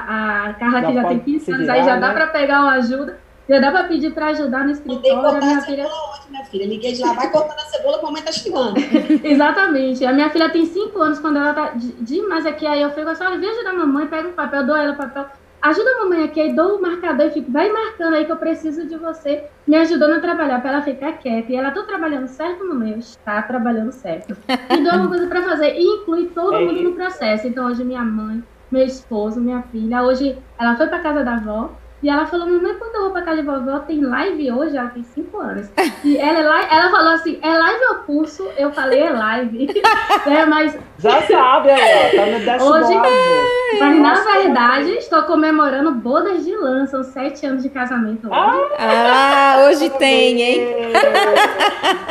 a Carla já que já tem 15 anos, aí já dá né? para pegar uma ajuda. Já dá para pedir para ajudar no escritório. Cortar a minha filha... onde, minha filha? Liguei de lá, vai cortando a cebola, a mamãe tá chegando. Exatamente. A minha filha tem 5 anos, quando ela tá demais aqui, aí eu fico assim, olha, vem ajudar a mamãe, pega um papel, dou ela o papel. Ajuda a mamãe aqui, aí dou o marcador e fico, vai marcando aí que eu preciso de você me ajudando a trabalhar para ela ficar quieta. E ela, tô trabalhando certo, mamãe? Eu está trabalhando certo. E dou uma coisa para fazer. E inclui todo é mundo no processo. Então, hoje minha mãe, meu esposo, minha filha, hoje ela foi para casa da avó, e ela falou, mamãe, quando eu vou pra casa de vovó, tem live hoje? Ela tem 5 anos. E ela, é live, ela falou assim, é live ou curso? Eu falei, é live. é, mas... Já sabe, aí, ó, tá no dashboard. Hoje, mas na verdade, estou comemorando bodas de lã, são 7 anos de casamento hoje. Ah, ah hoje tem, hein?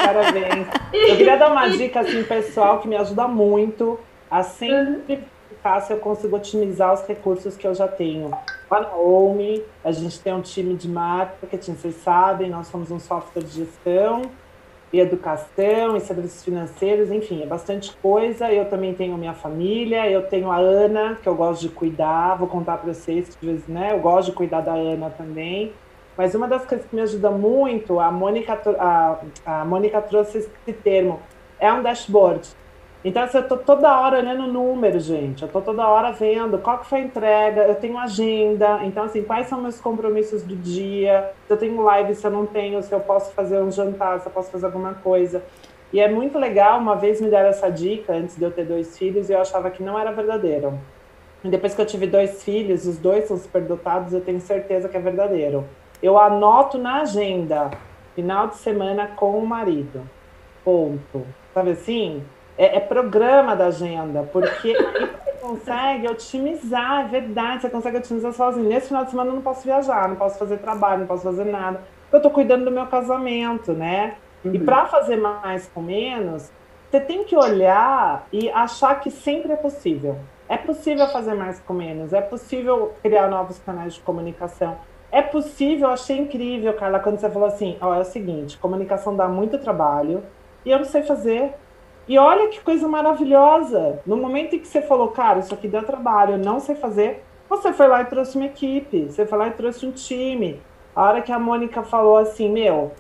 Parabéns. Eu queria dar uma dica, assim, pessoal, que me ajuda muito a sempre fácil eu consigo otimizar os recursos que eu já tenho. Lá na Home, a gente tem um time de marketing, vocês sabem, nós somos um software de gestão e educação e serviços financeiros, enfim, é bastante coisa. Eu também tenho minha família, eu tenho a Ana, que eu gosto de cuidar, vou contar para vocês que, né, eu gosto de cuidar da Ana também. Mas uma das coisas que me ajuda muito, a Mônica, a, a Mônica trouxe esse termo, é um dashboard. Então, assim, eu tô toda hora olhando número, gente. Eu tô toda hora vendo qual que foi a entrega, eu tenho agenda. Então, assim, quais são meus compromissos do dia? Se eu tenho live, se eu não tenho, se eu posso fazer um jantar, se eu posso fazer alguma coisa. E é muito legal, uma vez me deram essa dica, antes de eu ter dois filhos, e eu achava que não era verdadeiro. E depois que eu tive dois filhos, os dois são superdotados, eu tenho certeza que é verdadeiro. Eu anoto na agenda, final de semana com o marido. Ponto. Sabe assim? É, é, programa da agenda, porque aí você consegue otimizar, é verdade, você consegue otimizar sozinho. Nesse final de semana eu não posso viajar, não posso fazer trabalho, não posso fazer nada. Eu estou cuidando do meu casamento, né? Uhum. E para fazer mais com menos, você tem que olhar e achar que sempre é possível. É possível fazer mais com menos, é possível criar novos canais de comunicação. É possível, achei incrível, Carla, quando você falou assim: ó, é o seguinte, comunicação dá muito trabalho e eu não sei fazer. E olha que coisa maravilhosa. No momento em que você falou, cara, isso aqui dá trabalho, eu não sei fazer, você foi lá e trouxe uma equipe, você foi lá e trouxe um time. A hora que a Mônica falou assim, meu,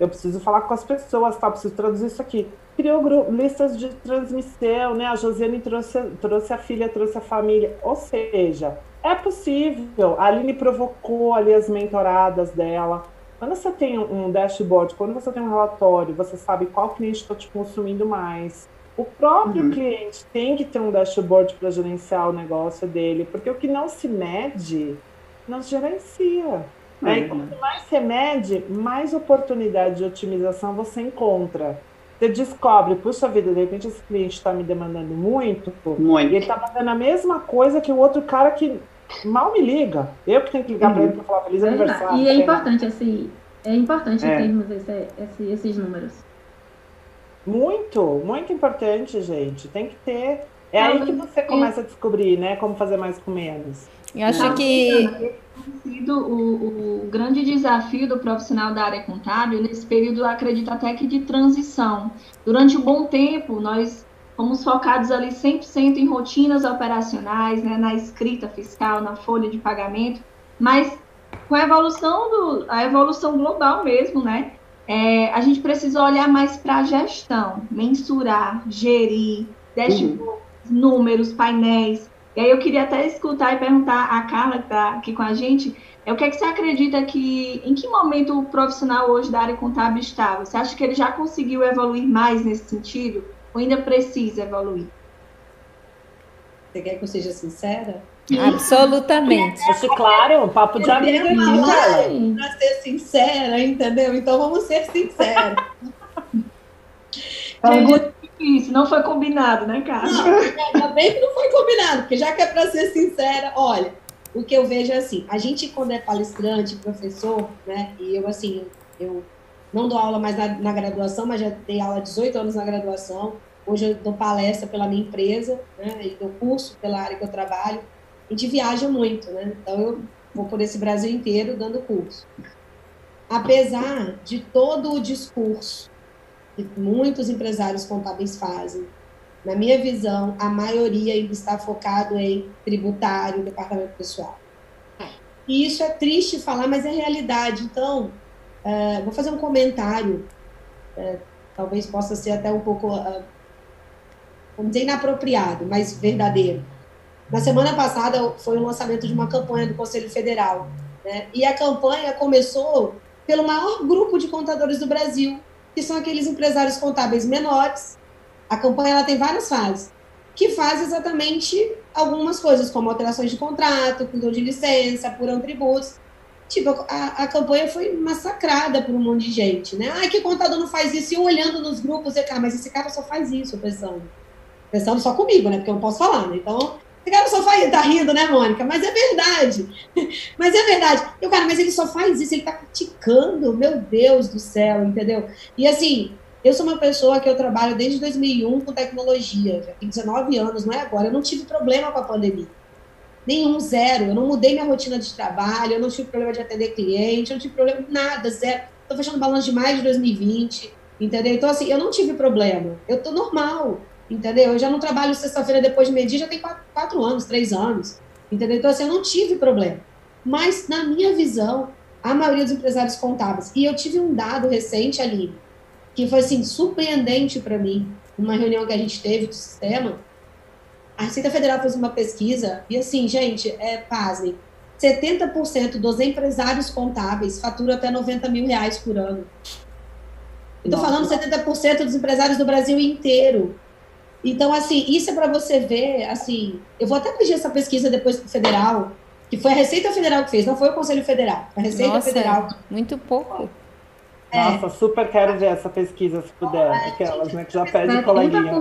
eu preciso falar com as pessoas, tá? Preciso traduzir isso aqui. Criou listas de transmissão, né? A Josiane trouxe, trouxe a filha, trouxe a família. Ou seja, é possível. A Aline provocou ali as mentoradas dela. Quando você tem um dashboard, quando você tem um relatório, você sabe qual cliente está te consumindo mais. O próprio uhum. cliente tem que ter um dashboard para gerenciar o negócio dele, porque o que não se mede, não se gerencia. Né? E quanto mais você mede, mais oportunidade de otimização você encontra. Você descobre, puxa vida, de repente esse cliente está me demandando muito, muito. e ele está fazendo a mesma coisa que o outro cara que mal me liga. Eu que tenho que ligar uhum. para ele para falar feliz aniversário. E é importante, assim, é importante é. termos esse, esse, esses números. Muito, muito importante, gente. Tem que ter. É aí que você começa a descobrir, né? Como fazer mais com menos. Eu acho que sido o, o, grande desafio do profissional da área contábil nesse período, acredito até que de transição. Durante um bom tempo, nós fomos focados ali 100% em rotinas operacionais, né, na escrita fiscal, na folha de pagamento, mas com a evolução, do, a evolução global mesmo, né, é, a gente precisa olhar mais para a gestão, mensurar, gerir, dashboards, uhum. números, painéis, e aí eu queria até escutar e perguntar a Carla, que está aqui com a gente, é o que, é que você acredita que, em que momento o profissional hoje da área contábil está? Você acha que ele já conseguiu evoluir mais nesse sentido? Ou ainda precisa evoluir? Você quer que eu seja sincera? Absolutamente. Acho claro, um papo de amiga Para ser sincera, entendeu? Então vamos ser sinceros. Isso, não foi combinado, né, cara? Não, ainda bem que não foi combinado, porque já que é para ser sincera, olha, o que eu vejo é assim, a gente quando é palestrante, professor, né, e eu assim, eu não dou aula mais na, na graduação, mas já dei aula há 18 anos na graduação, hoje eu dou palestra pela minha empresa, né, e dou curso pela área que eu trabalho, a gente viaja muito, né, então eu vou por esse Brasil inteiro dando curso. Apesar de todo o discurso que muitos empresários contábeis fazem. Na minha visão, a maioria ainda está focado em tributário, departamento pessoal. E isso é triste falar, mas é realidade. Então, uh, vou fazer um comentário, uh, talvez possa ser até um pouco, uh, vamos dizer, inapropriado, mas verdadeiro. Na semana passada foi o lançamento de uma campanha do Conselho Federal, né? e a campanha começou pelo maior grupo de contadores do Brasil, que são aqueles empresários contábeis menores. A campanha ela tem várias fases, que faz exatamente algumas coisas, como alterações de contrato, cuidou de licença, apuram tributos. Tipo, a, a campanha foi massacrada por um monte de gente, né? Ah, que contador não faz isso? E olhando nos grupos, e, cara, mas esse cara só faz isso, pensando. Pensando só comigo, né? Porque eu não posso falar, né? Então, esse cara só faz, tá rindo, né, Mônica? Mas é verdade. mas é verdade. E o cara, mas ele só faz isso, ele tá criticando, meu Deus do céu, entendeu? E assim, eu sou uma pessoa que eu trabalho desde 2001 com tecnologia, já tenho 19 anos, não é agora. Eu não tive problema com a pandemia. Nenhum, zero. Eu não mudei minha rotina de trabalho, eu não tive problema de atender cliente, eu não tive problema nada, zero. Tô fechando balanço de mais de 2020, entendeu? Então, assim, eu não tive problema. Eu tô normal entendeu? Eu já não trabalho sexta-feira depois de meio-dia, já tem quatro, quatro, anos, três anos, entendeu? Então, assim, eu não tive problema. Mas, na minha visão, a maioria dos empresários contábeis, e eu tive um dado recente ali, que foi, assim, surpreendente para mim, numa reunião que a gente teve do sistema, a Receita Federal fez uma pesquisa, e assim, gente, é, pasmem, 70% dos empresários contábeis faturam até 90 mil reais por ano. Eu tô falando 70% dos empresários do Brasil inteiro. Então, assim, isso é para você ver, assim, eu vou até pedir essa pesquisa depois para o federal, que foi a Receita Federal que fez, não foi o Conselho Federal, a Receita Nossa, Federal. Muito pouco. É. Nossa, super quero ver essa pesquisa, se puder, é, aquelas, né, que já pede coleguinha.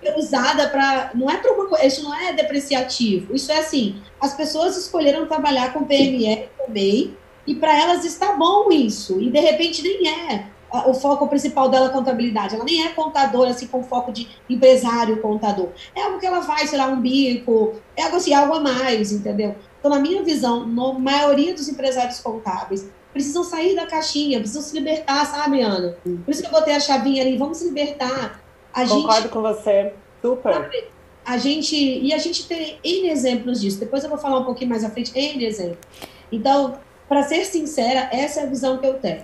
É usada para, não é para uma coisa, isso não é depreciativo, isso é assim, as pessoas escolheram trabalhar com PME, com MEI, e para elas está bom isso, e de repente nem é o foco principal dela é contabilidade. Ela nem é contadora, assim, com foco de empresário contador. É algo que ela faz, sei lá, um bico, é algo assim, algo a mais, entendeu? Então, na minha visão, a maioria dos empresários contábeis precisam sair da caixinha, precisam se libertar, sabe, Ana? Por isso que eu botei a chavinha ali, vamos se libertar. A Concordo gente, com você, super. A gente, e a gente tem N exemplos disso. Depois eu vou falar um pouquinho mais à frente, N exemplos. Então, para ser sincera, essa é a visão que eu tenho.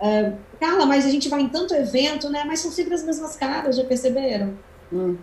Uh, Carla, mas a gente vai em tanto evento, né? Mas são sempre as mesmas caras, já perceberam? Hum.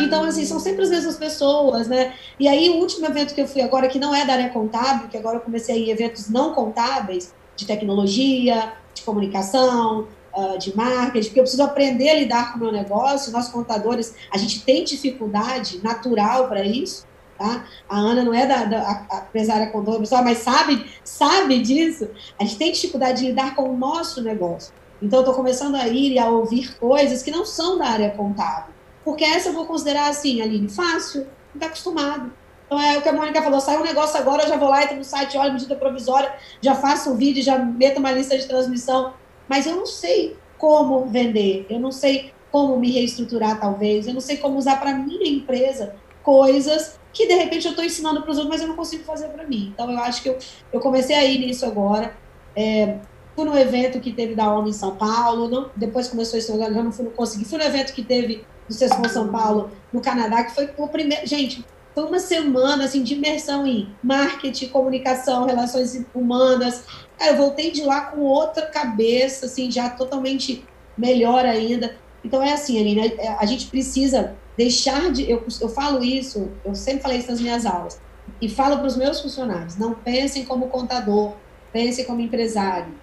Então, assim, são sempre as mesmas pessoas, né? E aí, o último evento que eu fui agora, que não é da área contábil, que agora eu comecei a ir em eventos não contábeis, de tecnologia, de comunicação, uh, de marketing, porque eu preciso aprender a lidar com o meu negócio. Nós, contadores, a gente tem dificuldade natural para isso. Tá? A Ana não é da, da a, a empresária pessoal, mas sabe, sabe disso. A gente tem dificuldade de lidar com o nosso negócio. Então, estou começando a ir e a ouvir coisas que não são da área contábil. Porque essa eu vou considerar assim, Aline, fácil, não está acostumado. Então, é o que a Mônica falou, sai um negócio agora, eu já vou lá, entro no site, olho medida provisória, já faço o vídeo, já meto uma lista de transmissão. Mas eu não sei como vender, eu não sei como me reestruturar, talvez, eu não sei como usar para minha empresa coisas que de repente eu estou ensinando para os outros, mas eu não consigo fazer para mim. Então eu acho que eu, eu comecei a ir nisso agora. É, fui no evento que teve da ONU em São Paulo, não, depois começou isso agora, já não fui, não consegui. Fui no evento que teve do Sescom São Paulo no Canadá, que foi o primeiro. Gente, foi uma semana assim, de imersão em marketing, comunicação, relações humanas. Cara, eu voltei de lá com outra cabeça, assim, já totalmente melhor ainda. Então é assim, Aline, a, a gente precisa deixar de. Eu, eu falo isso, eu sempre falei isso nas minhas aulas, e falo para os meus funcionários: não pensem como contador, pensem como empresário.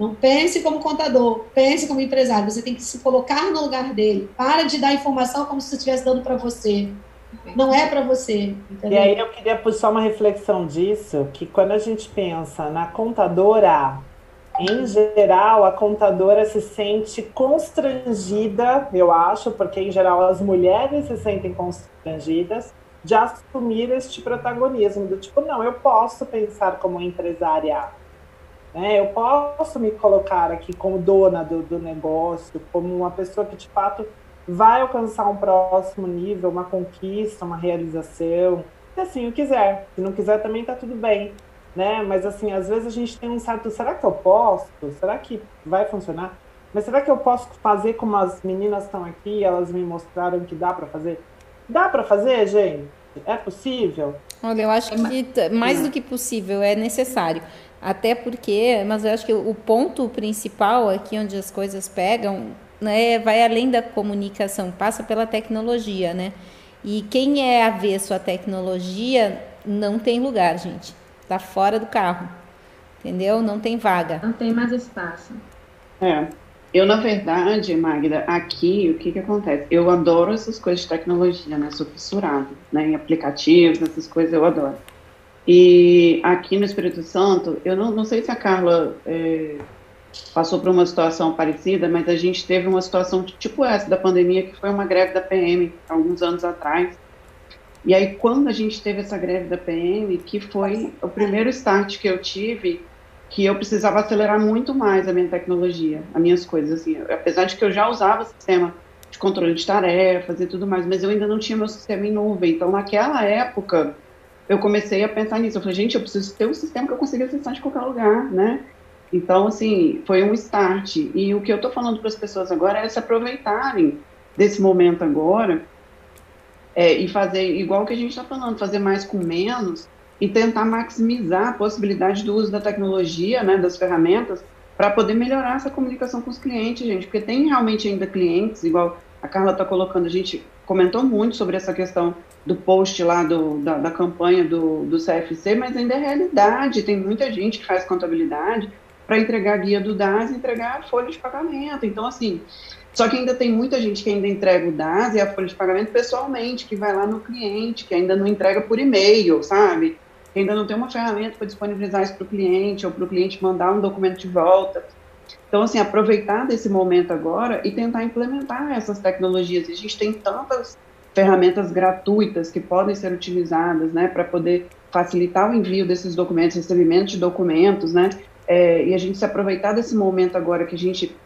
Não pense como contador, pense como empresário. Você tem que se colocar no lugar dele. Para de dar informação como se você estivesse dando para você. Não é para você. Entendeu? E aí eu queria puxar uma reflexão disso, que quando a gente pensa na contadora, em geral, a contadora se sente constrangida, eu acho, porque em geral as mulheres se sentem constrangidas de assumir este protagonismo, do tipo, não, eu posso pensar como empresária, né? Eu posso me colocar aqui como dona do, do negócio, como uma pessoa que de fato vai alcançar um próximo nível, uma conquista, uma realização, se assim o quiser. Se não quiser também tá tudo bem né? Mas assim, às vezes a gente tem um certo, será que eu posso? Será que vai funcionar? Mas será que eu posso fazer como as meninas estão aqui, elas me mostraram que dá para fazer? Dá para fazer, gente? É possível? Olha, eu acho que mais do que possível é necessário. Até porque, mas eu acho que o ponto principal aqui onde as coisas pegam, né, vai além da comunicação, passa pela tecnologia, né? E quem é avesso à tecnologia não tem lugar, gente. Está fora do carro. Entendeu? Não tem vaga. Não tem mais espaço. É. Eu, na verdade, Magda, aqui o que, que acontece? Eu adoro essas coisas de tecnologia, né? Sou fissurada, né? Em aplicativos, essas coisas eu adoro. E aqui no Espírito Santo, eu não, não sei se a Carla é, passou por uma situação parecida, mas a gente teve uma situação tipo essa da pandemia, que foi uma greve da PM, alguns anos atrás. E aí, quando a gente teve essa greve da PM, que foi o primeiro start que eu tive, que eu precisava acelerar muito mais a minha tecnologia, as minhas coisas, assim, apesar de que eu já usava o sistema de controle de tarefas e tudo mais, mas eu ainda não tinha meu sistema em nuvem. Então, naquela época, eu comecei a pensar nisso. Eu falei, gente, eu preciso ter um sistema que eu consiga acessar de qualquer lugar, né? Então, assim, foi um start. E o que eu estou falando para as pessoas agora é se aproveitarem desse momento agora é, e fazer igual que a gente está falando, fazer mais com menos e tentar maximizar a possibilidade do uso da tecnologia, né, das ferramentas, para poder melhorar essa comunicação com os clientes, gente, porque tem realmente ainda clientes, igual a Carla está colocando, a gente comentou muito sobre essa questão do post lá do, da, da campanha do, do CFC, mas ainda é realidade, tem muita gente que faz contabilidade para entregar guia do DAS e entregar folha de pagamento, então assim, só que ainda tem muita gente que ainda entrega o DAS e a folha de pagamento pessoalmente, que vai lá no cliente, que ainda não entrega por e-mail, sabe? Que ainda não tem uma ferramenta para disponibilizar isso para o cliente, ou para o cliente mandar um documento de volta. Então, assim, aproveitar desse momento agora e tentar implementar essas tecnologias. A gente tem tantas ferramentas gratuitas que podem ser utilizadas, né, para poder facilitar o envio desses documentos, recebimento de documentos, né, é, e a gente se aproveitar desse momento agora que a gente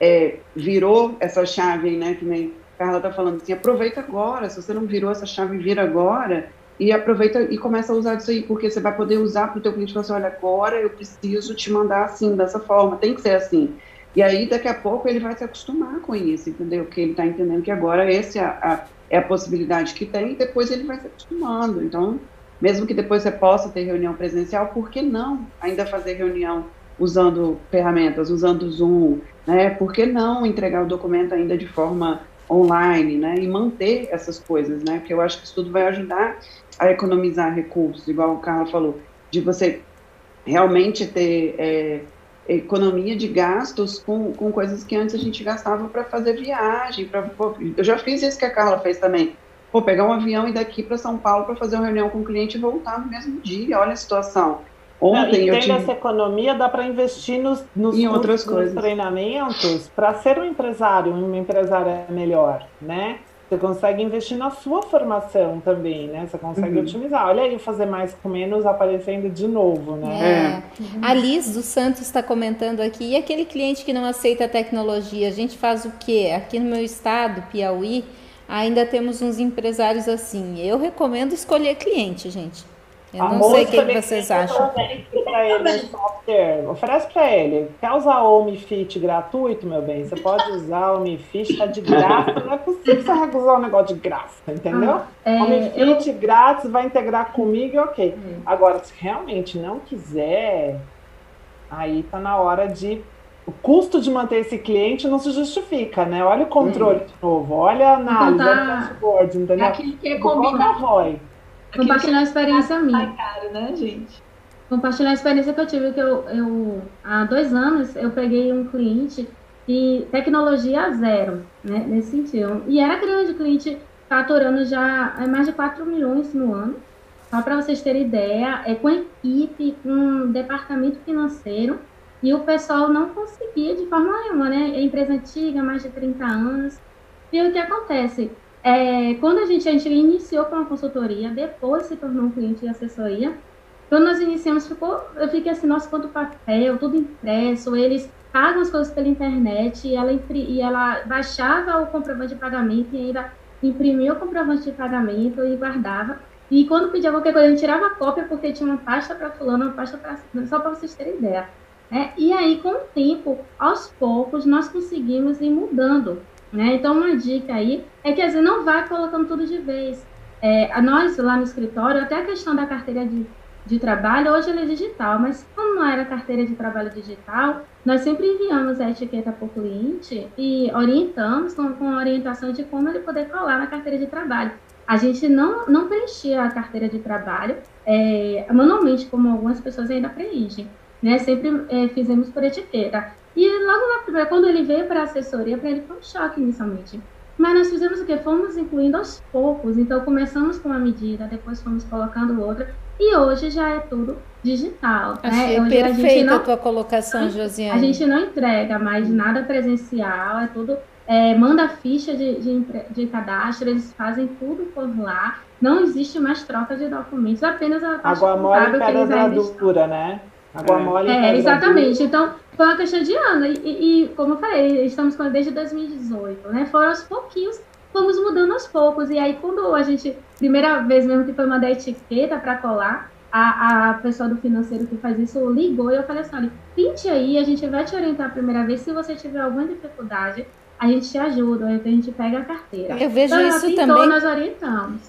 é, virou essa chave, né, que nem a Carla está falando assim, aproveita agora, se você não virou essa chave, vira agora, e aproveita e começa a usar isso aí, porque você vai poder usar para o teu cliente falar assim, olha, agora eu preciso te mandar assim, dessa forma, tem que ser assim. E aí, daqui a pouco, ele vai se acostumar com isso, entendeu? Porque ele está entendendo que agora essa é a, é a possibilidade que tem, e depois ele vai se acostumando. Então, mesmo que depois você possa ter reunião presencial, por que não ainda fazer reunião usando ferramentas, usando Zoom, né? Por que não entregar o documento ainda de forma online, né? E manter essas coisas, né? Porque eu acho que isso tudo vai ajudar a economizar recursos, igual o Carla falou, de você realmente ter é, economia de gastos com, com coisas que antes a gente gastava para fazer viagem. Pra, eu já fiz isso que a Carla fez também. Pô, pegar um avião e daqui para São Paulo para fazer uma reunião com o cliente e voltar no mesmo dia. Olha a situação. Ontem e tendo essa economia, dá para investir nos, nos, em outras nos, coisas. treinamentos para ser um empresário, uma empresária melhor, né? Você consegue investir na sua formação também, né? Você consegue Uhum. otimizar. Olha aí, fazer mais com menos aparecendo de novo, né? É. A Liz dos Santos está comentando aqui, e aquele cliente que não aceita a tecnologia, a gente faz o quê? Aqui no meu estado, Piauí, ainda temos uns empresários assim. Eu recomendo escolher cliente, gente. Eu não sei o que, que vocês acham. Pra ele um software, oferece pra ele. Quer usar o HomeFit gratuito, meu bem? Você pode usar o HomeFit, tá de graça. Não é possível você recusar um negócio de graça, entendeu? É, HomeFit grátis, vai integrar comigo e ok. Agora, se realmente não quiser, aí tá na hora de. O custo de manter esse cliente não se justifica, né? Olha o controle de novo, olha a análise, Então tá- olha o dashboard, entendeu? É aquilo que é combinado. Compartilhar a experiência minha. Sai caro, né, gente? compartilhar a experiência que eu tive, que eu, eu há dois anos eu peguei um cliente de tecnologia zero, né, nesse sentido. E era grande, o cliente faturando já é, mais de 4 milhões no ano. Só para vocês terem ideia, é com equipe, com departamento financeiro, e o pessoal não conseguia de forma nenhuma, né? É empresa antiga, mais de 30 anos. E o que acontece? É, quando a gente, a gente iniciou com uma consultoria, depois se tornou um cliente de assessoria, quando nós iniciamos, ficou, eu fiquei assim, nossa, quanto papel, tudo impresso, eles pagam as coisas pela internet e ela, e ela baixava o comprovante de pagamento e ainda imprimia o comprovante de pagamento e guardava. E quando pedia qualquer coisa, a gente tirava a cópia porque tinha uma pasta para fulano, uma pasta para só para vocês terem ideia. né? E aí, com o tempo, aos poucos, nós conseguimos ir mudando. Né? Então, uma dica aí é que às vezes não vai colocando tudo de vez. É, nós, lá no escritório, até a questão da carteira de, de trabalho, hoje ela é digital, mas como não era carteira de trabalho digital, nós sempre enviamos a etiqueta para o cliente e orientamos com, com orientação de como ele poder colar na carteira de trabalho. A gente não, não preenchia a carteira de trabalho é, manualmente, como algumas pessoas ainda preenchem. Né? Sempre é, fizemos por etiqueta. E logo na primeira, quando ele veio para a assessoria, para ele foi um choque inicialmente. Mas nós fizemos o quê? Fomos incluindo aos poucos. Então, começamos com uma medida, depois fomos colocando outra. E hoje já é tudo digital. Achei né? Hoje a gente perfeita não- a tua colocação, Josiane. a gente não entrega mais nada presencial, é tudo. é, manda ficha de, de, de cadastro, eles fazem tudo por lá. Não existe mais troca de documentos, apenas a parte Água mole e pedra dura, né? Água mole e É, exatamente. Então, foi uma questão de ano. E, e- e, como eu falei, estamos com desde 2018, né? Foram aos pouquinhos, fomos mudando aos poucos. E aí, quando a gente, primeira vez mesmo que foi mandar etiqueta para colar, a, a pessoa do financeiro que faz isso ligou e eu falei assim: olha, pinte aí, a gente vai te orientar a primeira vez. Se você tiver alguma dificuldade, a gente te ajuda, aí a gente pega a carteira. Eu vejo então, isso pintou, também- nós orientamos.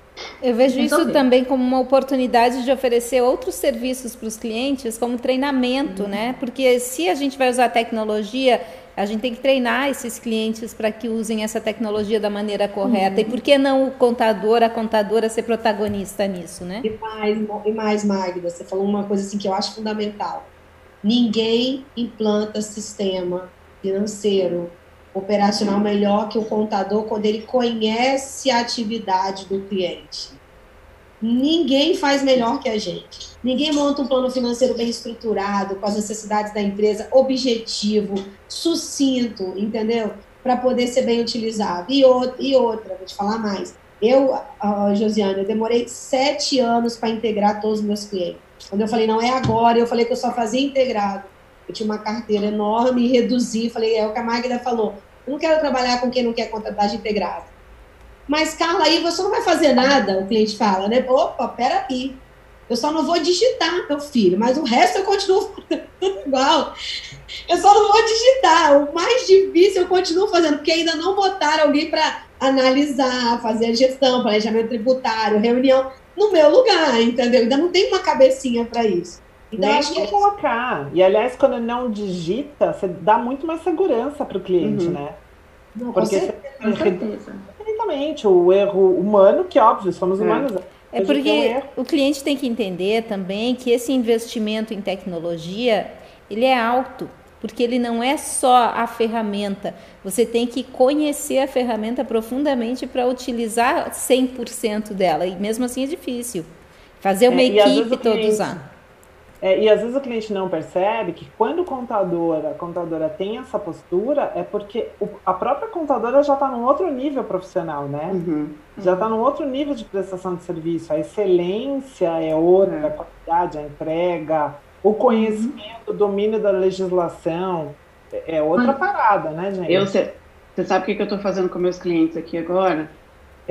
Eu vejo isso também como uma oportunidade de oferecer outros serviços para os clientes, como treinamento, né? Porque se a gente vai usar tecnologia, a gente tem que treinar esses clientes para que usem essa tecnologia da maneira correta. E por que não o contador, a contadora ser protagonista nisso, né? E mais, e mais, Magda, você falou uma coisa assim que eu acho fundamental. Ninguém implanta sistema financeiro operacional melhor que o contador quando ele conhece a atividade do cliente. Ninguém faz melhor que a gente. Ninguém monta um plano financeiro bem estruturado, com as necessidades da empresa, objetivo, sucinto, entendeu? Para poder ser bem utilizado. E, outra, e outra, vou te falar mais. Eu, ah, Josiane, eu demorei sete anos para integrar todos os meus clientes. Quando eu falei, não é agora, eu falei que eu só fazia integrado. Eu tinha uma carteira enorme, reduzi, falei, é o que a Magda falou. Eu não quero trabalhar com quem não quer contratagem integrada. Mas, Carla, aí você não vai fazer nada, o cliente fala, né? Opa, peraí. Eu só não vou digitar, meu filho, mas o resto eu continuo fazendo igual. Eu só não vou digitar. O mais difícil eu continuo fazendo, porque ainda não botaram alguém para analisar, fazer gestão, planejamento tributário, reunião no meu lugar, entendeu? Ainda não tem uma cabecinha para isso. Então, Nem acho que colocar. E aliás, quando não digita, você dá muito mais segurança para o cliente, Uhum. né? Não, com Porque certeza. você Com certeza. Exatamente, o erro humano, que óbvio, somos É. humanos. É um porque o cliente tem que entender também que esse investimento em tecnologia, ele é alto, porque ele não é só a ferramenta. Você tem que conhecer a ferramenta profundamente para utilizar 100% dela, e mesmo assim é difícil. Fazer uma É, equipe cliente- usar. É, e às vezes o cliente não percebe que quando o contador, a contadora tem essa postura, é porque o, a própria contadora já está num outro nível profissional, né? Uhum. Já está num outro nível de prestação de serviço. A excelência é outra, É. a qualidade, a entrega, o conhecimento, o domínio da legislação. É é outra parada, né, gente? Eu, você sabe o que, que eu estou fazendo com meus clientes aqui agora?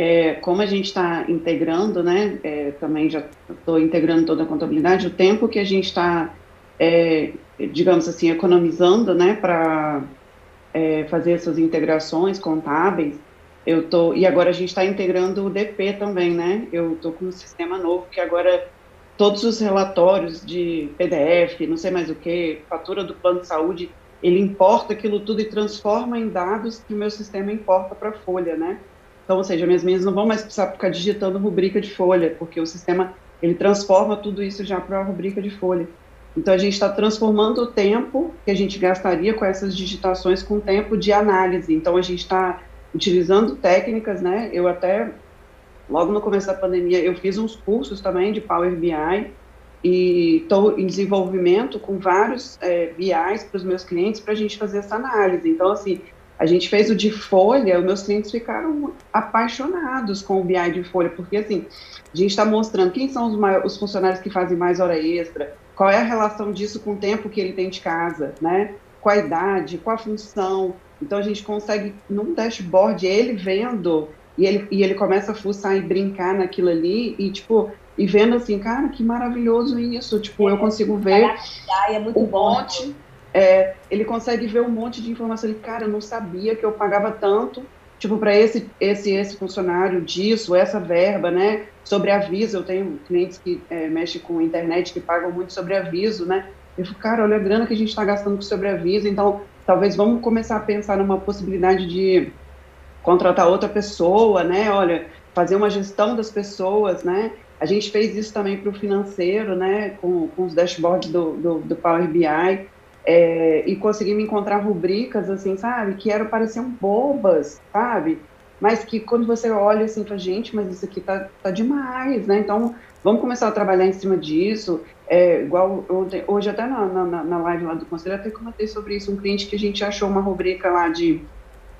É, como a gente está integrando, né? é, também já estou integrando toda a contabilidade, o tempo que a gente está, é, digamos assim, economizando, né? Para fazer essas integrações contábeis, eu tô e agora a gente está integrando o DP também, né? Eu estou com um sistema novo que agora todos os relatórios de PDF, não sei mais o que, fatura do plano de saúde, ele importa aquilo tudo e transforma em dados que o meu sistema importa para a folha, né? Então, ou seja, minhas meninas não vão mais precisar ficar digitando rubrica de folha, porque o sistema ele transforma tudo isso já para a rubrica de folha. Então, a gente está transformando o tempo que a gente gastaria com essas digitações com tempo de análise. Então, a gente está utilizando técnicas, né? Eu até, logo no começo da pandemia, eu fiz uns cursos também de Power BI e estou em desenvolvimento com vários é, BIs para os meus clientes para a gente fazer essa análise. Então, assim, a gente fez o de folha, os meus clientes ficaram apaixonados com o BI de folha, porque, assim, a gente está mostrando quem são os, maiores, os funcionários que fazem mais hora extra, qual é a relação disso com o tempo que ele tem de casa, né? Qual a idade, qual a função. Então, a gente consegue, num dashboard, ele vendo, e ele, e ele começa a fuçar e brincar naquilo ali, e, tipo, e vendo assim, cara, que maravilhoso isso. Tipo, eu consigo ver é muito um bom. monte. É, ele consegue ver um monte de informação. Ele, cara, eu não sabia que eu pagava tanto, tipo, para esse, esse, esse funcionário disso, essa verba, né? Sobre aviso, eu tenho clientes que é, mexem com internet que pagam muito sobre aviso, né? Eu fico, cara, olha a grana que a gente está gastando com sobre aviso, então talvez vamos começar a pensar numa possibilidade de contratar outra pessoa, né? Olha, fazer uma gestão das pessoas, né? A gente fez isso também para o financeiro, né? Com, com os dashboards do, do, do Power BI. É, e conseguimos encontrar rubricas, assim, sabe? Que eram, pareciam bobas, sabe? Mas que quando você olha, assim, pra gente, mas isso aqui tá, tá demais, né? Então, vamos começar a trabalhar em cima disso. É, igual ontem, hoje até na, na, na live lá do conselho, até comentei sobre isso. Um cliente que a gente achou uma rubrica lá de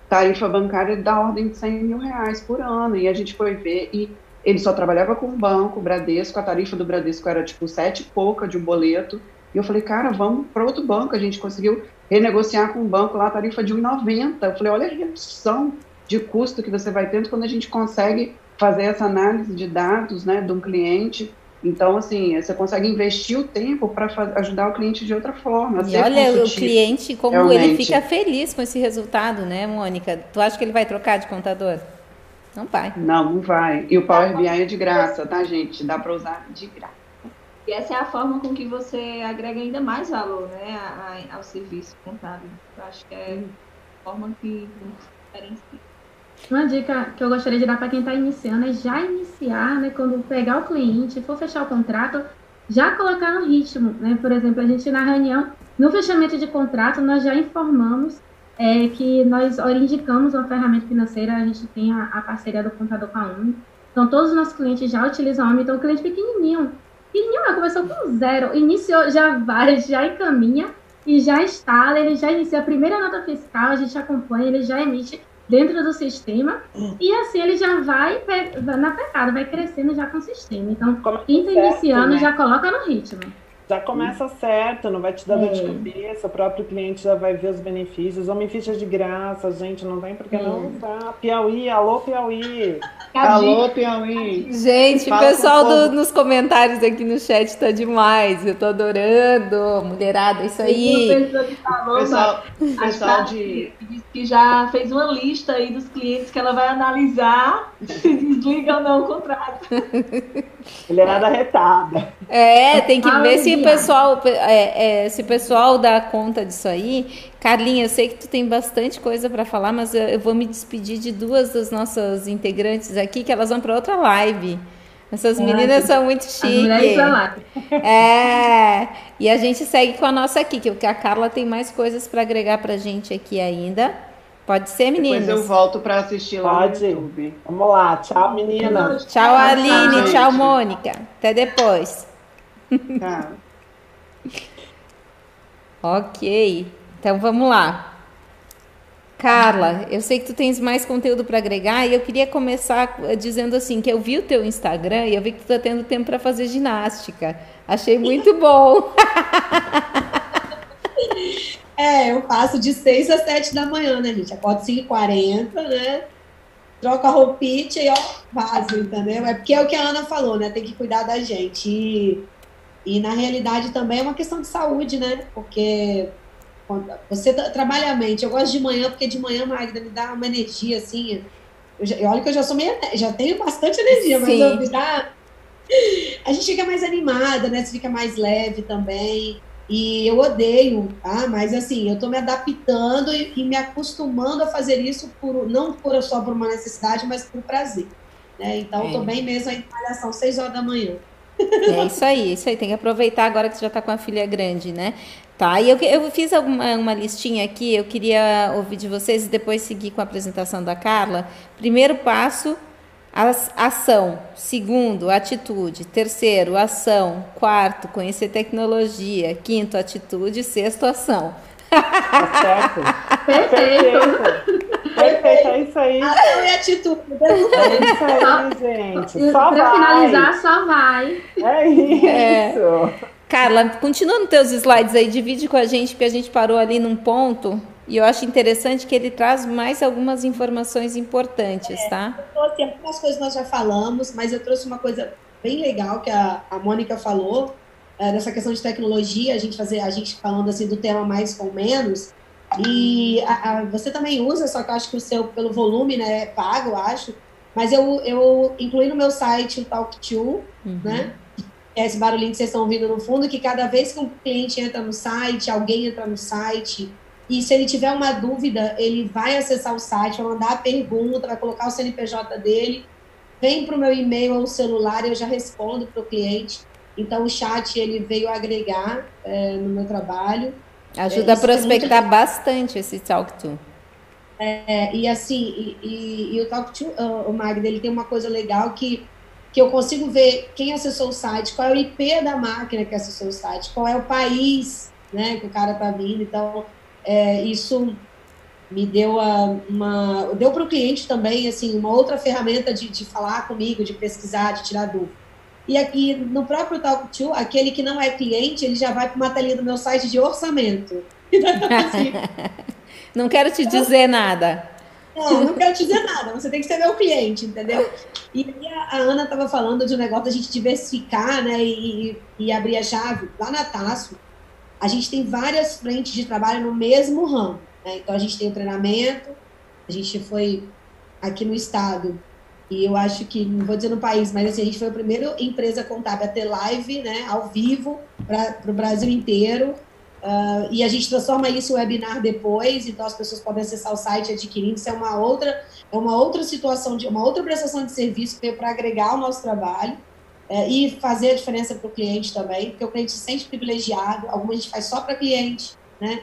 tarifa bancária da ordem de 100 mil reais por ano. E a gente foi ver e ele só trabalhava com o banco, o Bradesco, a tarifa do Bradesco era tipo sete e pouca de um boleto. E eu falei, cara, vamos para outro banco. A gente conseguiu renegociar com o banco lá a tarifa de 1,90. Eu falei, olha a redução de custo que você vai tendo quando a gente consegue fazer essa análise de dados né, de um cliente. Então, assim, você consegue investir o tempo para ajudar o cliente de outra forma. E olha o cliente, como realmente. ele fica feliz com esse resultado, né, Mônica? Tu acha que ele vai trocar de contador? Não vai. Não, não vai. E o Power BI é de graça, tá, gente? Dá para usar de graça. E essa é a forma com que você agrega ainda mais valor né, ao serviço contábil. Eu acho que é a forma que diferencia. Uma dica que eu gostaria de dar para quem está iniciando é já iniciar, né? Quando pegar o cliente, for fechar o contrato, já colocar no ritmo, né? Por exemplo, a gente na reunião, no fechamento de contrato, nós já informamos é, que nós indicamos uma ferramenta financeira, a gente tem a, a parceria do contador com a Uni. Então, todos os nossos clientes já utilizam a Uni, então o cliente pequenininho, pequenininho, começou com zero, iniciou, já vai, já encaminha e já instala, ele já inicia a primeira nota fiscal, a gente acompanha, ele já emite dentro do sistema e assim ele já vai, vai na pegada, vai crescendo já com o sistema. Então, quem está iniciando né? já coloca no ritmo. Já começa certo, não vai te dar dor de cabeça, o próprio cliente já vai ver os benefícios. Homem ficha de graça, gente, não tem por que não usar. Piauí, alô Piauí. Alô Piauí. Gente, o pessoal do, nos comentários aqui no chat tá demais. Eu tô adorando. Mulherada, isso aí. Pessoal, pessoal de... que já fez uma lista aí dos clientes que ela vai analisar se desliga ou não o contrato. Mulherada retada. É, tem que ver se o pessoal, é, é, se o pessoal dá conta disso aí. Carlinha, eu sei que tu tem bastante coisa para falar, mas eu, eu, vou me despedir de duas das nossas integrantes aqui, que elas vão para outra live. Essas meninas são muito chiques. É, e a gente segue com a nossa aqui, que a Carla tem mais coisas para agregar para gente aqui ainda. Pode ser, meninas? Depois eu volto para assistir lá Pode. no YouTube. Vamos lá, tchau meninas. Tchau, Aline, tchau, Mônica. Até depois. Tchau. Ok, então vamos lá. Carla, eu sei que tu tens mais conteúdo para agregar e eu queria começar dizendo assim que eu vi o teu Instagram e eu vi que tu tá tendo tempo para fazer ginástica. Achei muito bom. É, eu faço de 6 às 7 da manhã, né, gente? Acordo 5h40, né? Troco a roupinha e ó, vaso, entendeu? É porque é o que a Ana falou, né? Tem que cuidar da gente. E, e na realidade também é uma questão de saúde, né? Porque você trabalha a mente. Eu gosto de manhã, porque de manhã, Magda, me dá uma energia assim. Eu já, olha que eu já sou meio. Já tenho bastante energia, mas eu, me dá. A gente fica mais animada, né? Você fica mais leve também. E eu odeio, tá? Mas assim, eu tô me adaptando e, e me acostumando a fazer isso por não por, só por uma necessidade, mas por prazer. Né? Então, é. eu tô bem mesmo aí em malhação, 6 horas da manhã. É isso aí, isso aí. Tem que aproveitar agora que você já está com a filha grande, né? Tá, e eu, eu fiz alguma, uma listinha aqui, eu queria ouvir de vocês e depois seguir com a apresentação da Carla. Primeiro passo, ação. Segundo, atitude. Terceiro, ação. Quarto, conhecer tecnologia. Quinto, atitude. Sexto, ação. Tá certo. Perfeito. Perfeito, é isso aí. Ação e atitude. É isso aí, gente. Só pra vai. finalizar, só vai. É isso. É. Carla, continua nos teus slides aí, divide com a gente, porque a gente parou ali num ponto e eu acho interessante que ele traz mais algumas informações importantes, é, tá? Eu trouxe algumas coisas nós já falamos, mas eu trouxe uma coisa bem legal que a, a Mônica falou, é, nessa questão de tecnologia, a gente fazer, a gente falando assim do tema mais com menos. E a, a, você também usa, só que eu acho que o seu, pelo volume, né, é pago, eu acho. Mas eu, eu incluí no meu site o Talk2, uhum. né? É esse barulhinho que vocês estão ouvindo no fundo, que cada vez que um cliente entra no site, alguém entra no site, e se ele tiver uma dúvida, ele vai acessar o site, vai mandar a pergunta, vai colocar o CNPJ dele, vem para o meu e-mail ou celular, eu já respondo para o cliente. Então, o chat ele veio agregar é, no meu trabalho. Ajuda a prospectar é muito... bastante esse Talk To. É, e assim, e, e, e o Talk To, uh, o Magda, ele tem uma coisa legal que, que eu consigo ver quem acessou o site, qual é o IP da máquina que acessou o site, qual é o país né, que o cara está vindo. Então, é, isso me deu a, uma deu para o cliente também assim uma outra ferramenta de, de falar comigo de pesquisar de tirar dúvida e aqui no próprio Talk to aquele que não é cliente ele já vai para uma telinha do meu site de orçamento não quero te dizer nada não, não quero te dizer nada, você tem que ser meu cliente, entendeu? E a, a Ana estava falando de um negócio da gente diversificar, né, e, e abrir a chave. Lá na Tasso, a gente tem várias frentes de trabalho no mesmo ramo. Né? Então, a gente tem o treinamento, a gente foi aqui no estado, e eu acho que, não vou dizer no país, mas assim, a gente foi a primeira empresa contábil a ter live, né, ao vivo, para o Brasil inteiro. Uh, e a gente transforma isso em webinar depois, então as pessoas podem acessar o site adquirindo. Isso é uma outra, é uma outra situação, de uma outra prestação de serviço para agregar o nosso trabalho é, e fazer a diferença para o cliente também, porque o cliente se sente privilegiado, alguma a gente faz só para cliente, né?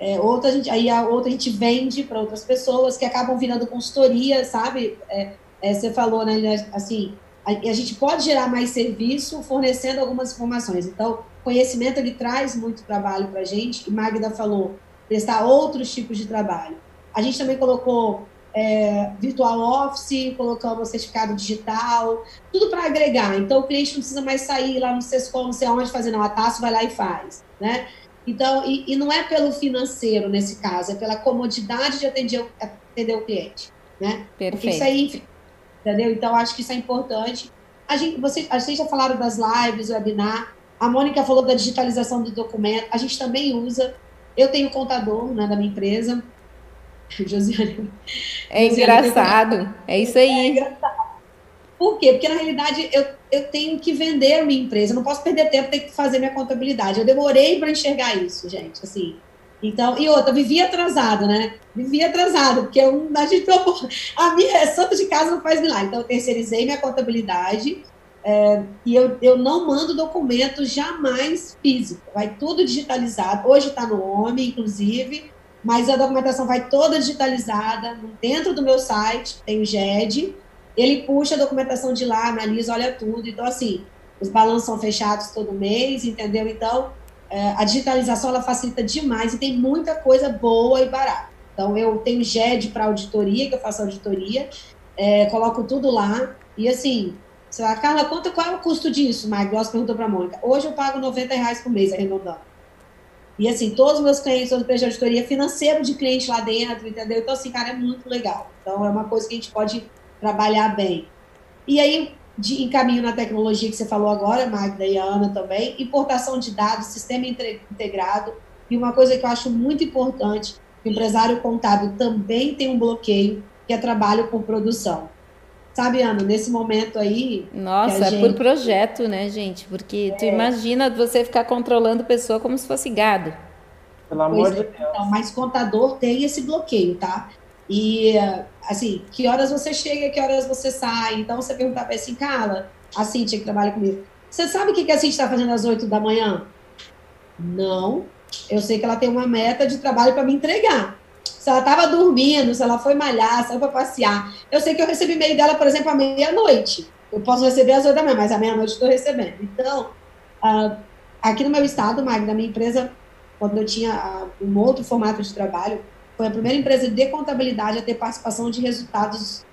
É, outra a gente, aí a outra a gente vende para outras pessoas que acabam virando consultoria, sabe? É, é, você falou, né, assim, a, a, gente pode gerar mais serviço fornecendo algumas informações. Então, conhecimento ele traz muito trabalho para a gente, e Magda falou, prestar outros tipos de trabalho. A gente também colocou é, virtual office, colocamos certificado digital, tudo para agregar. Então, o cliente não precisa mais sair lá no Sescom, não sei onde fazer, não, a Tasso vai lá e faz, né? Então, e, e, não é pelo financeiro nesse caso, é pela comodidade de atender, atender o cliente, né? Perfeito. Porque isso aí, entendeu? Então, acho que isso é importante. A gente, vocês, vocês já falaram das lives, webinar, a Mônica falou da digitalização do documento, a gente também usa. Eu tenho contador né, da minha empresa, Josiane. É engraçado. É isso aí. É engraçado. Por quê? Porque na realidade eu, eu tenho que vender a minha empresa, eu não posso perder tempo, tenho que fazer minha contabilidade. Eu demorei para enxergar isso, gente, assim. Então, e outra, vivia atrasado, né? Vivia atrasado, porque eu, a gente a minha santo de casa não faz milagre. Então, eu terceirizei minha contabilidade é, e eu, eu não mando documento jamais físico, vai tudo digitalizado. Hoje está no homem, inclusive, mas a documentação vai toda digitalizada dentro do meu site, tem o GED, ele puxa a documentação de lá, analisa, olha tudo. Então, assim, os balanços são fechados todo mês, entendeu? Então, a digitalização ela facilita demais e tem muita coisa boa e barata. Então, eu tenho GED para auditoria, que eu faço auditoria, é, coloco tudo lá, e assim, você fala, Carla, quanto, qual é o custo disso? Mike Gloss perguntou para a Mônica. Hoje eu pago 90 reais por mês, arredondando. E assim, todos os meus clientes, todos os de auditoria financeiro de cliente lá dentro, entendeu? Então, assim, cara, é muito legal. Então, é uma coisa que a gente pode trabalhar bem. E aí, de encaminho na tecnologia que você falou agora, Magda e a Ana também, importação de dados, sistema integrado, e uma coisa que eu acho muito importante, o empresário contábil também tem um bloqueio, que é trabalho por produção. Sabe, Ana, nesse momento aí. Nossa, é gente... por projeto, né, gente? Porque é. tu imagina você ficar controlando pessoa como se fosse gado. Pelo amor pois de é, Deus. Então, mas contador tem esse bloqueio, tá? E, assim, que horas você chega, que horas você sai. Então, você perguntava assim, Carla, a Cintia que trabalha comigo, você sabe o que a Cintia está fazendo às 8 da manhã? Não. Eu sei que ela tem uma meta de trabalho para me entregar. Se ela estava dormindo, se ela foi malhar, saiu para passear. Eu sei que eu recebi e-mail dela, por exemplo, à meia-noite. Eu posso receber às 8 da manhã, mas à meia-noite estou recebendo. Então, uh, aqui no meu estado, Magda, na minha empresa, quando eu tinha uh, um outro formato de trabalho, foi a primeira empresa de contabilidade a ter participação de resultados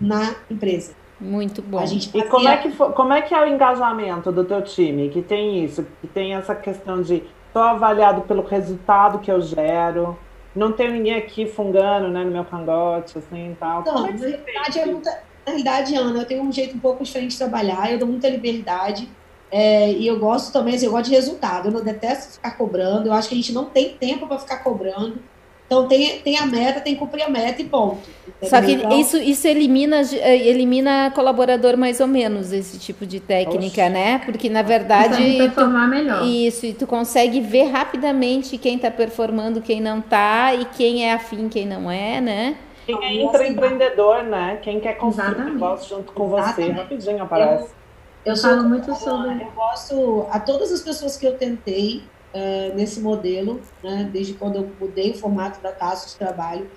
na empresa. Muito bom. Fazia... E como é, que foi, como é que é o engajamento do teu time, que tem isso, que tem essa questão de estou avaliado pelo resultado que eu gero, não tenho ninguém aqui fungando né, no meu cangote, assim, e tal. Não, é na, realidade, é muita, na realidade, Ana, eu tenho um jeito um pouco diferente de trabalhar, eu dou muita liberdade, é, e eu gosto também, assim, eu gosto de resultado, eu não detesto ficar cobrando, eu acho que a gente não tem tempo para ficar cobrando, então tem, tem a meta, tem que cumprir a meta e ponto. Entendeu? Só que então, isso, isso elimina, elimina colaborador mais ou menos, esse tipo de técnica, Oxe. né? Porque na verdade. performar melhor. Isso, e tu consegue ver rapidamente quem está performando, quem não está, e quem é afim, quem não é, né? Quem é intraempreendedor, né? Quem quer construir um negócio junto com você, rapidinho aparece. Eu, eu falo muito sobre. Eu gosto a todas as pessoas que eu tentei uh, nesse modelo, né, desde quando eu mudei o formato da taxa de trabalho,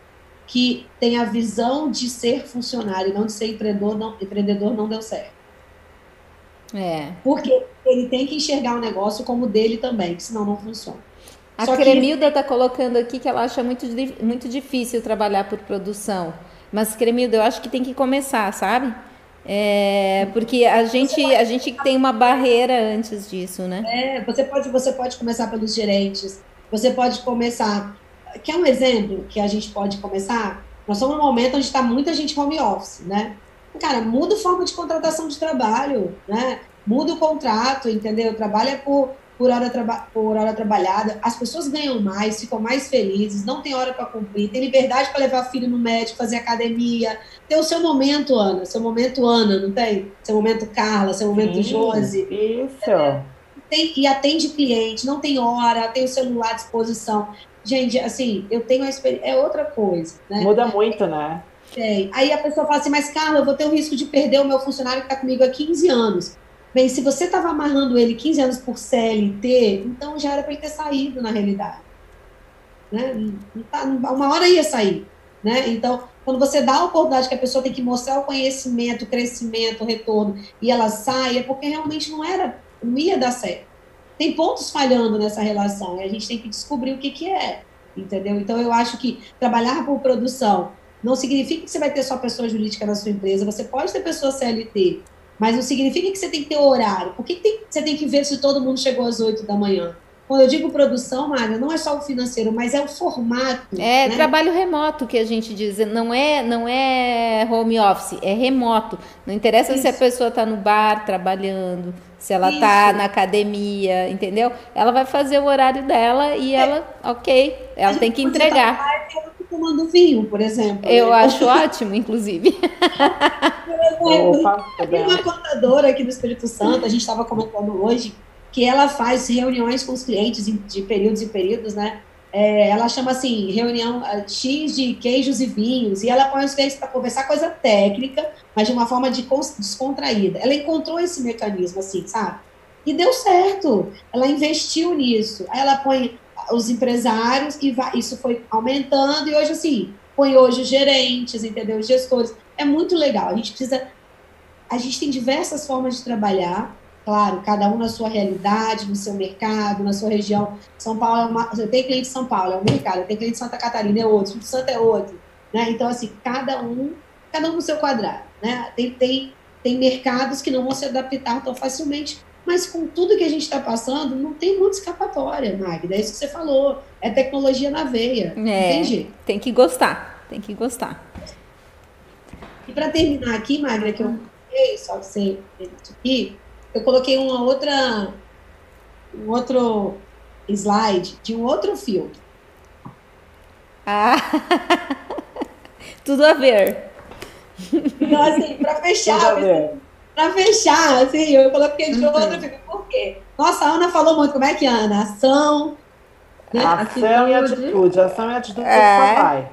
que tem a visão de ser funcionário, não de ser empreendedor, não, empreendedor não deu certo. É. Porque ele tem que enxergar o negócio como dele também, senão não funciona. A Só Cremilda está que... colocando aqui que ela acha muito, muito difícil trabalhar por produção. Mas, Cremilda, eu acho que tem que começar, sabe? É, porque a gente, a gente tem uma barreira antes disso, né? É, você pode, você pode começar pelos gerentes, você pode começar. Quer um exemplo que a gente pode começar? Nós estamos num momento onde está muita gente home office, né? Cara, muda a forma de contratação de trabalho, né? Muda o contrato, entendeu? Trabalha por por hora, por hora trabalhada, as pessoas ganham mais, ficam mais felizes, não tem hora para cumprir, tem liberdade para levar filho no médico, fazer academia, tem o seu momento, Ana, seu momento, Ana, não tem? Seu momento, Carla, seu momento, Sim, Josi. Isso. É, tem, e atende cliente, não tem hora, tem o celular à disposição. Gente, assim, eu tenho a experiência, é outra coisa, né? Muda muito, né? Tem. Aí a pessoa fala assim, mas Carla, eu vou ter o risco de perder o meu funcionário que está comigo há 15 anos. Bem, se você estava amarrando ele 15 anos por CLT, então já era para ele ter saído na realidade. Né? Tá, uma hora ia sair. Né? Então, quando você dá a oportunidade que a pessoa tem que mostrar o conhecimento, o crescimento, o retorno, e ela sai, é porque realmente não era, não ia dar certo. Tem pontos falhando nessa relação, e a gente tem que descobrir o que, que é, entendeu? Então, eu acho que trabalhar por produção não significa que você vai ter só pessoa jurídica na sua empresa, você pode ter pessoa CLT, mas não significa que você tem que ter horário. Por que, que tem, você tem que ver se todo mundo chegou às 8 da manhã? Quando eu digo produção, Mário, não é só o financeiro, mas é o formato. É né? trabalho remoto que a gente diz, não é, não é home office, é remoto. Não interessa Isso. se a pessoa está no bar trabalhando, se ela está na academia, entendeu? Ela vai fazer o horário dela e é. ela, ok, ela tem que entregar. Tá tomando vinho, por exemplo. Eu né? acho ótimo, inclusive. Opa, tem uma contadora aqui no Espírito Santo, a gente estava comentando hoje, que ela faz reuniões com os clientes de períodos em períodos, né? É, ela chama assim, reunião uh, X de queijos e vinhos, e ela põe os clientes para conversar coisa técnica, mas de uma forma de descontraída. Ela encontrou esse mecanismo, assim, sabe? E deu certo. Ela investiu nisso. Aí ela põe os empresários e vai, isso foi aumentando e hoje assim põe hoje gerentes, entendeu? Gestores. É muito legal. A gente precisa. A gente tem diversas formas de trabalhar, claro, cada um na sua realidade, no seu mercado, na sua região. São Paulo é uma. Eu tenho cliente de São Paulo, é um mercado, eu tenho cliente de Santa Catarina, é outro, de Santa é outro. Né? Então, assim, cada um, cada um no seu quadrado. Né? Tem, tem, tem mercados que não vão se adaptar tão facilmente, mas com tudo que a gente está passando, não tem muita escapatória, Magda. É isso que você falou. É tecnologia na veia. É, Entendi. Tem que gostar, tem que gostar. E para terminar aqui, Magda, que eu coloquei, só você aqui, eu coloquei uma outra, um outro slide de um outro filtro. Ah, tudo a ver. Então, assim, para fechar, Tudo a ver. Para fechar, assim, eu coloquei de Uhum. outro filtro. Por quê? Nossa, a Ana falou muito. Como é que é, Ana? Ação. Né? Ação e Atitude. atitude. Ação e atitude É. só vai.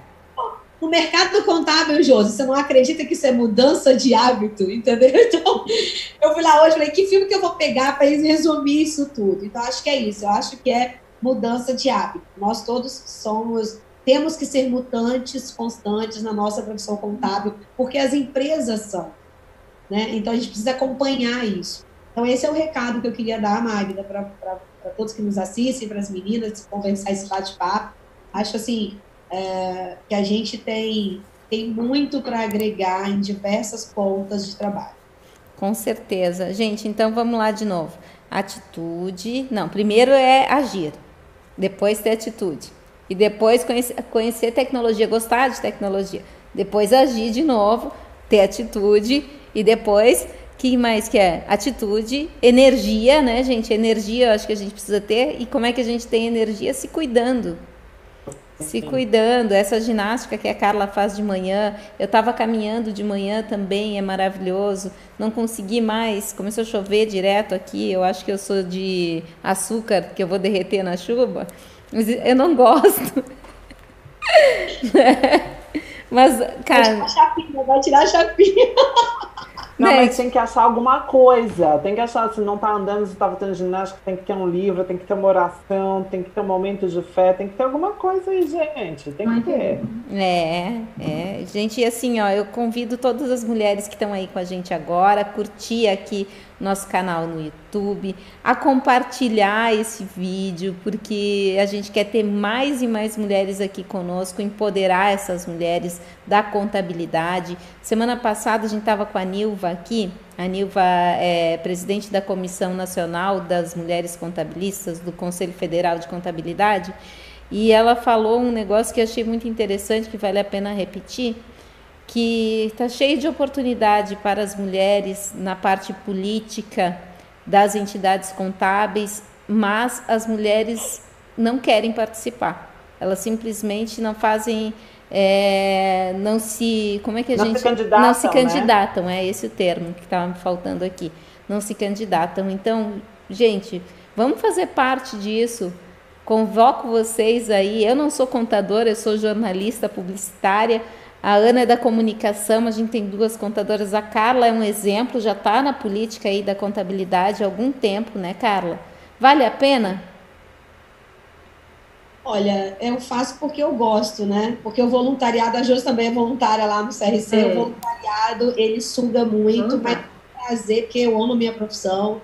No mercado contábil, Josi, você não acredita que isso é mudança de hábito, entendeu? Então, eu fui lá hoje e falei, que filme que eu vou pegar para resumir isso tudo? Então, acho que é isso. Eu acho que é mudança de hábito. Nós todos somos, temos que ser mutantes, constantes na nossa profissão contábil, porque as empresas são. Né? Então, a gente precisa acompanhar isso. Então, esse é o recado que eu queria dar, Magda, para todos que nos assistem, para as meninas, conversar esse bate-papo. Acho assim, é, que a gente tem, tem muito para agregar em diversas pontas de trabalho. Com certeza. Gente, então vamos lá de novo. Atitude. Não, primeiro é agir. Depois ter atitude. E depois conhecer, conhecer tecnologia, gostar de tecnologia. Depois agir de novo, ter atitude. E depois, que mais que é? Atitude, energia, né, gente? Energia eu acho que a gente precisa ter. E como é que a gente tem energia? Se cuidando. Se cuidando, essa ginástica que a Carla faz de manhã, eu estava caminhando de manhã também, é maravilhoso. Não consegui mais, começou a chover direto aqui. Eu acho que eu sou de açúcar, que eu vou derreter na chuva. Mas eu não gosto. Mas, Vai cara, tirar a chapinha, vai tirar a chapinha. Não, Né? mas tem que achar alguma coisa. Tem que achar, se não tá andando, se tá fazendo ginástica, tem que ter um livro, tem que ter uma oração, tem que ter um momento de fé, tem que ter alguma coisa aí, gente. Tem que ter. É, é. Gente, e assim, ó, eu convido todas as mulheres que estão aí com a gente agora a curtir aqui nosso canal no YouTube, a compartilhar esse vídeo, porque a gente quer ter mais e mais mulheres aqui conosco, empoderar essas mulheres da contabilidade. Semana passada a gente estava com a Nilva aqui, a Nilva é presidente da Comissão Nacional das Mulheres Contabilistas do Conselho Federal de Contabilidade. E ela falou um negócio que eu achei muito interessante, que vale a pena repetir, que está cheio de oportunidade para as mulheres na parte política das entidades contábeis, mas as mulheres não querem participar. Elas simplesmente não fazem, é, não se, como é que a Não se gente candidatam, não se né? candidatam, é esse o termo que estava me faltando aqui, não se candidatam. Então, gente, vamos fazer parte disso. Convoco vocês aí. Eu não sou contadora, eu sou jornalista publicitária. A Ana é da comunicação, a gente tem duas contadoras. A Carla é um exemplo, já está na política aí da contabilidade há algum tempo, né, Carla? Vale a pena? Olha, eu faço porque eu gosto, né? Porque o voluntariado, a Josi também é voluntária lá no CRC, É. o voluntariado, ele suga muito, Uhum. mas é prazer, porque eu amo minha profissão.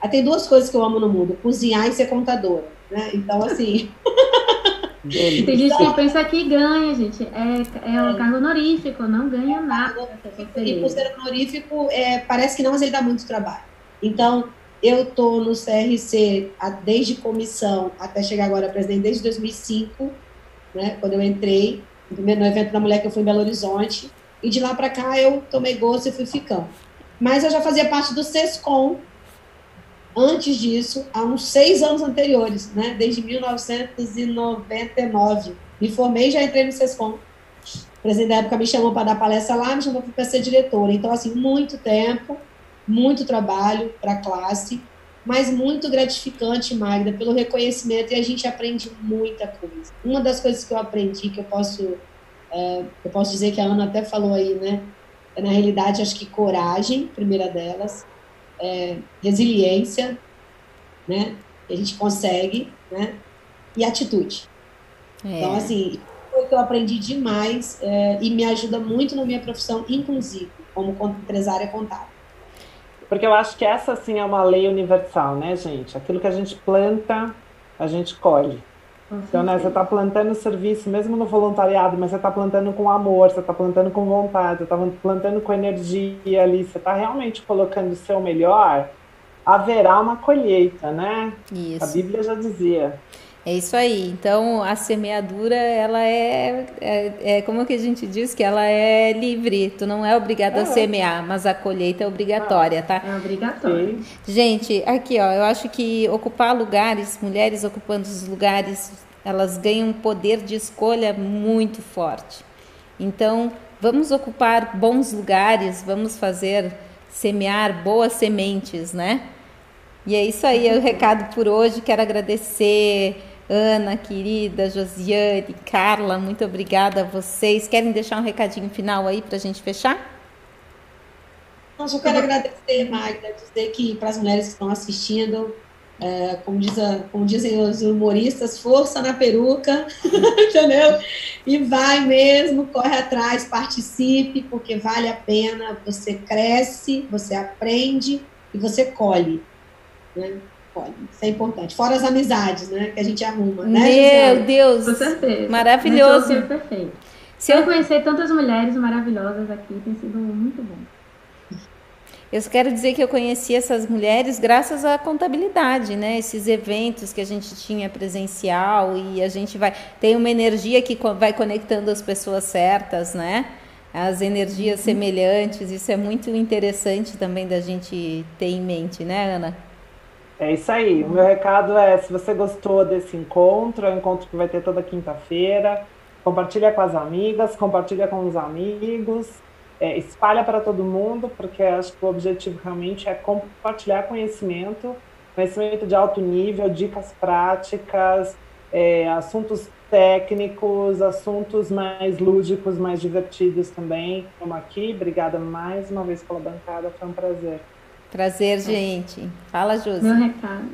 Ah, Tem duas coisas que eu amo no mundo, cozinhar e ser contadora, né? Então, assim, Dele. Tem gente que pensa que ganha, gente. É, é um cargo honorífico, não ganha nada. E por ser honorífico, é, parece que não, mas ele dá muito trabalho. Então, eu estou no CRC desde comissão até chegar agora presidente, desde 2005, né, quando eu entrei, no primeiro- evento da mulher que eu fui em Belo Horizonte. E de lá para cá eu tomei gosto e fui ficando. Mas eu já fazia parte do SESCOM antes disso, há uns seis anos anteriores, né, desde 1999. Me formei já entrei no SESCOM. O presidente da época me chamou para dar palestra lá, me chamou para ser diretora. Então, assim, muito tempo, muito trabalho para a classe, mas muito gratificante, Magda, pelo reconhecimento e a gente aprende muita coisa. Uma das coisas que eu aprendi, que eu posso, é, eu posso dizer que a Ana até falou aí, né? É, na realidade, acho que coragem, primeira delas, é, resiliência, né? Que a gente consegue, né? E atitude. É. Então, assim, foi o que eu aprendi demais é, e me ajuda muito na minha profissão, inclusive, como empresária contábil. Porque eu acho que essa, sim, é uma lei universal, né, gente? Aquilo que a gente planta, a gente colhe. Então, né, você está plantando serviço, mesmo no voluntariado, mas você está plantando com amor, você está plantando com vontade, você está plantando com energia ali, você está realmente colocando o seu melhor, haverá uma colheita, né? Isso. A Bíblia já dizia. É isso aí. Então, a semeadura, ela é, é, é, como que a gente diz que ela é livre. Tu não é obrigado É. a semear, mas a colheita é obrigatória, tá? É obrigatório. Gente, aqui ó, eu acho que ocupar lugares, mulheres ocupando os lugares, elas ganham um poder de escolha muito forte. Então, vamos ocupar bons lugares, vamos fazer semear boas sementes, né? E é isso aí, é o recado por hoje. Quero agradecer Ana, querida, Josiane, Carla, muito obrigada a vocês. Querem deixar um recadinho final aí para a gente fechar? Eu quero agradecer, Magda, dizer que para as mulheres que estão assistindo, é, como, diz a- como dizem os humoristas, força na peruca, entendeu? E vai mesmo, corre atrás, participe, porque vale a pena. Você cresce, você aprende e você colhe. Né? Colhe. Isso é importante. Fora as amizades, né? Que a gente arruma, né? Meu Josiane? Deus! Com certeza. Maravilhoso. É perfeito. Se eu, conhecer tantas mulheres maravilhosas aqui tem sido muito bom. eu quero dizer que eu conheci essas mulheres graças à contabilidade, né? Esses eventos que a gente tinha presencial e a gente vai tem uma energia que vai conectando as pessoas certas, né? As energias semelhantes, isso é muito interessante também da gente ter em mente, né, Ana? É isso aí. O meu recado é: se você gostou desse encontro, é um encontro que vai ter toda quinta-feira. Compartilha com as amigas, compartilha com os amigos, é, espalha para todo mundo, porque acho que o objetivo realmente é compartilhar conhecimento, conhecimento de alto nível, dicas práticas, é, assuntos técnicos, assuntos mais lúdicos, mais divertidos também. Como aqui. Obrigada mais uma vez pela bancada, foi um prazer. Prazer, gente. Fala, Josi. Meu recado.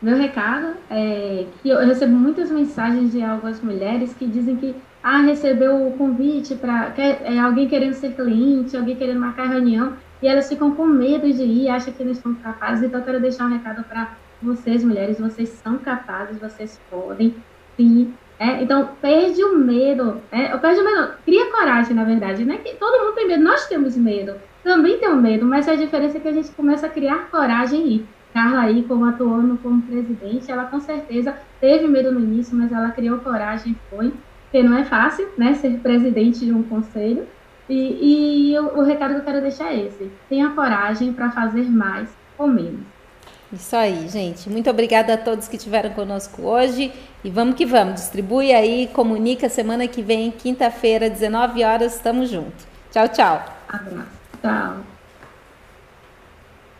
Meu recado é que eu recebo muitas mensagens de algumas mulheres que dizem que ah, recebeu o convite para é, alguém querendo ser cliente, alguém querendo marcar reunião, e elas ficam com medo de ir, acham que não estão capazes. Então, eu quero deixar um recado para vocês, mulheres, vocês são capazes, vocês podem, sim. É, então, perde o medo. É, eu perde o medo. Cria coragem, na verdade, né? Que todo mundo tem medo, nós temos medo. Também tenho medo, mas a diferença é que a gente começa a criar coragem e. Carla aí, como atuando como presidente, ela com certeza teve medo no início, mas ela criou coragem e foi. Porque não é fácil, né, ser presidente de um conselho. E, e o, o recado que eu quero deixar é esse: tenha coragem para fazer mais com menos. Isso aí, gente. Muito obrigada a todos que estiveram conosco hoje. E vamos que vamos. Distribui aí, comunica semana que vem, quinta-feira, 19 horas, estamos juntos. Tchau, tchau. Abraço. Tchau.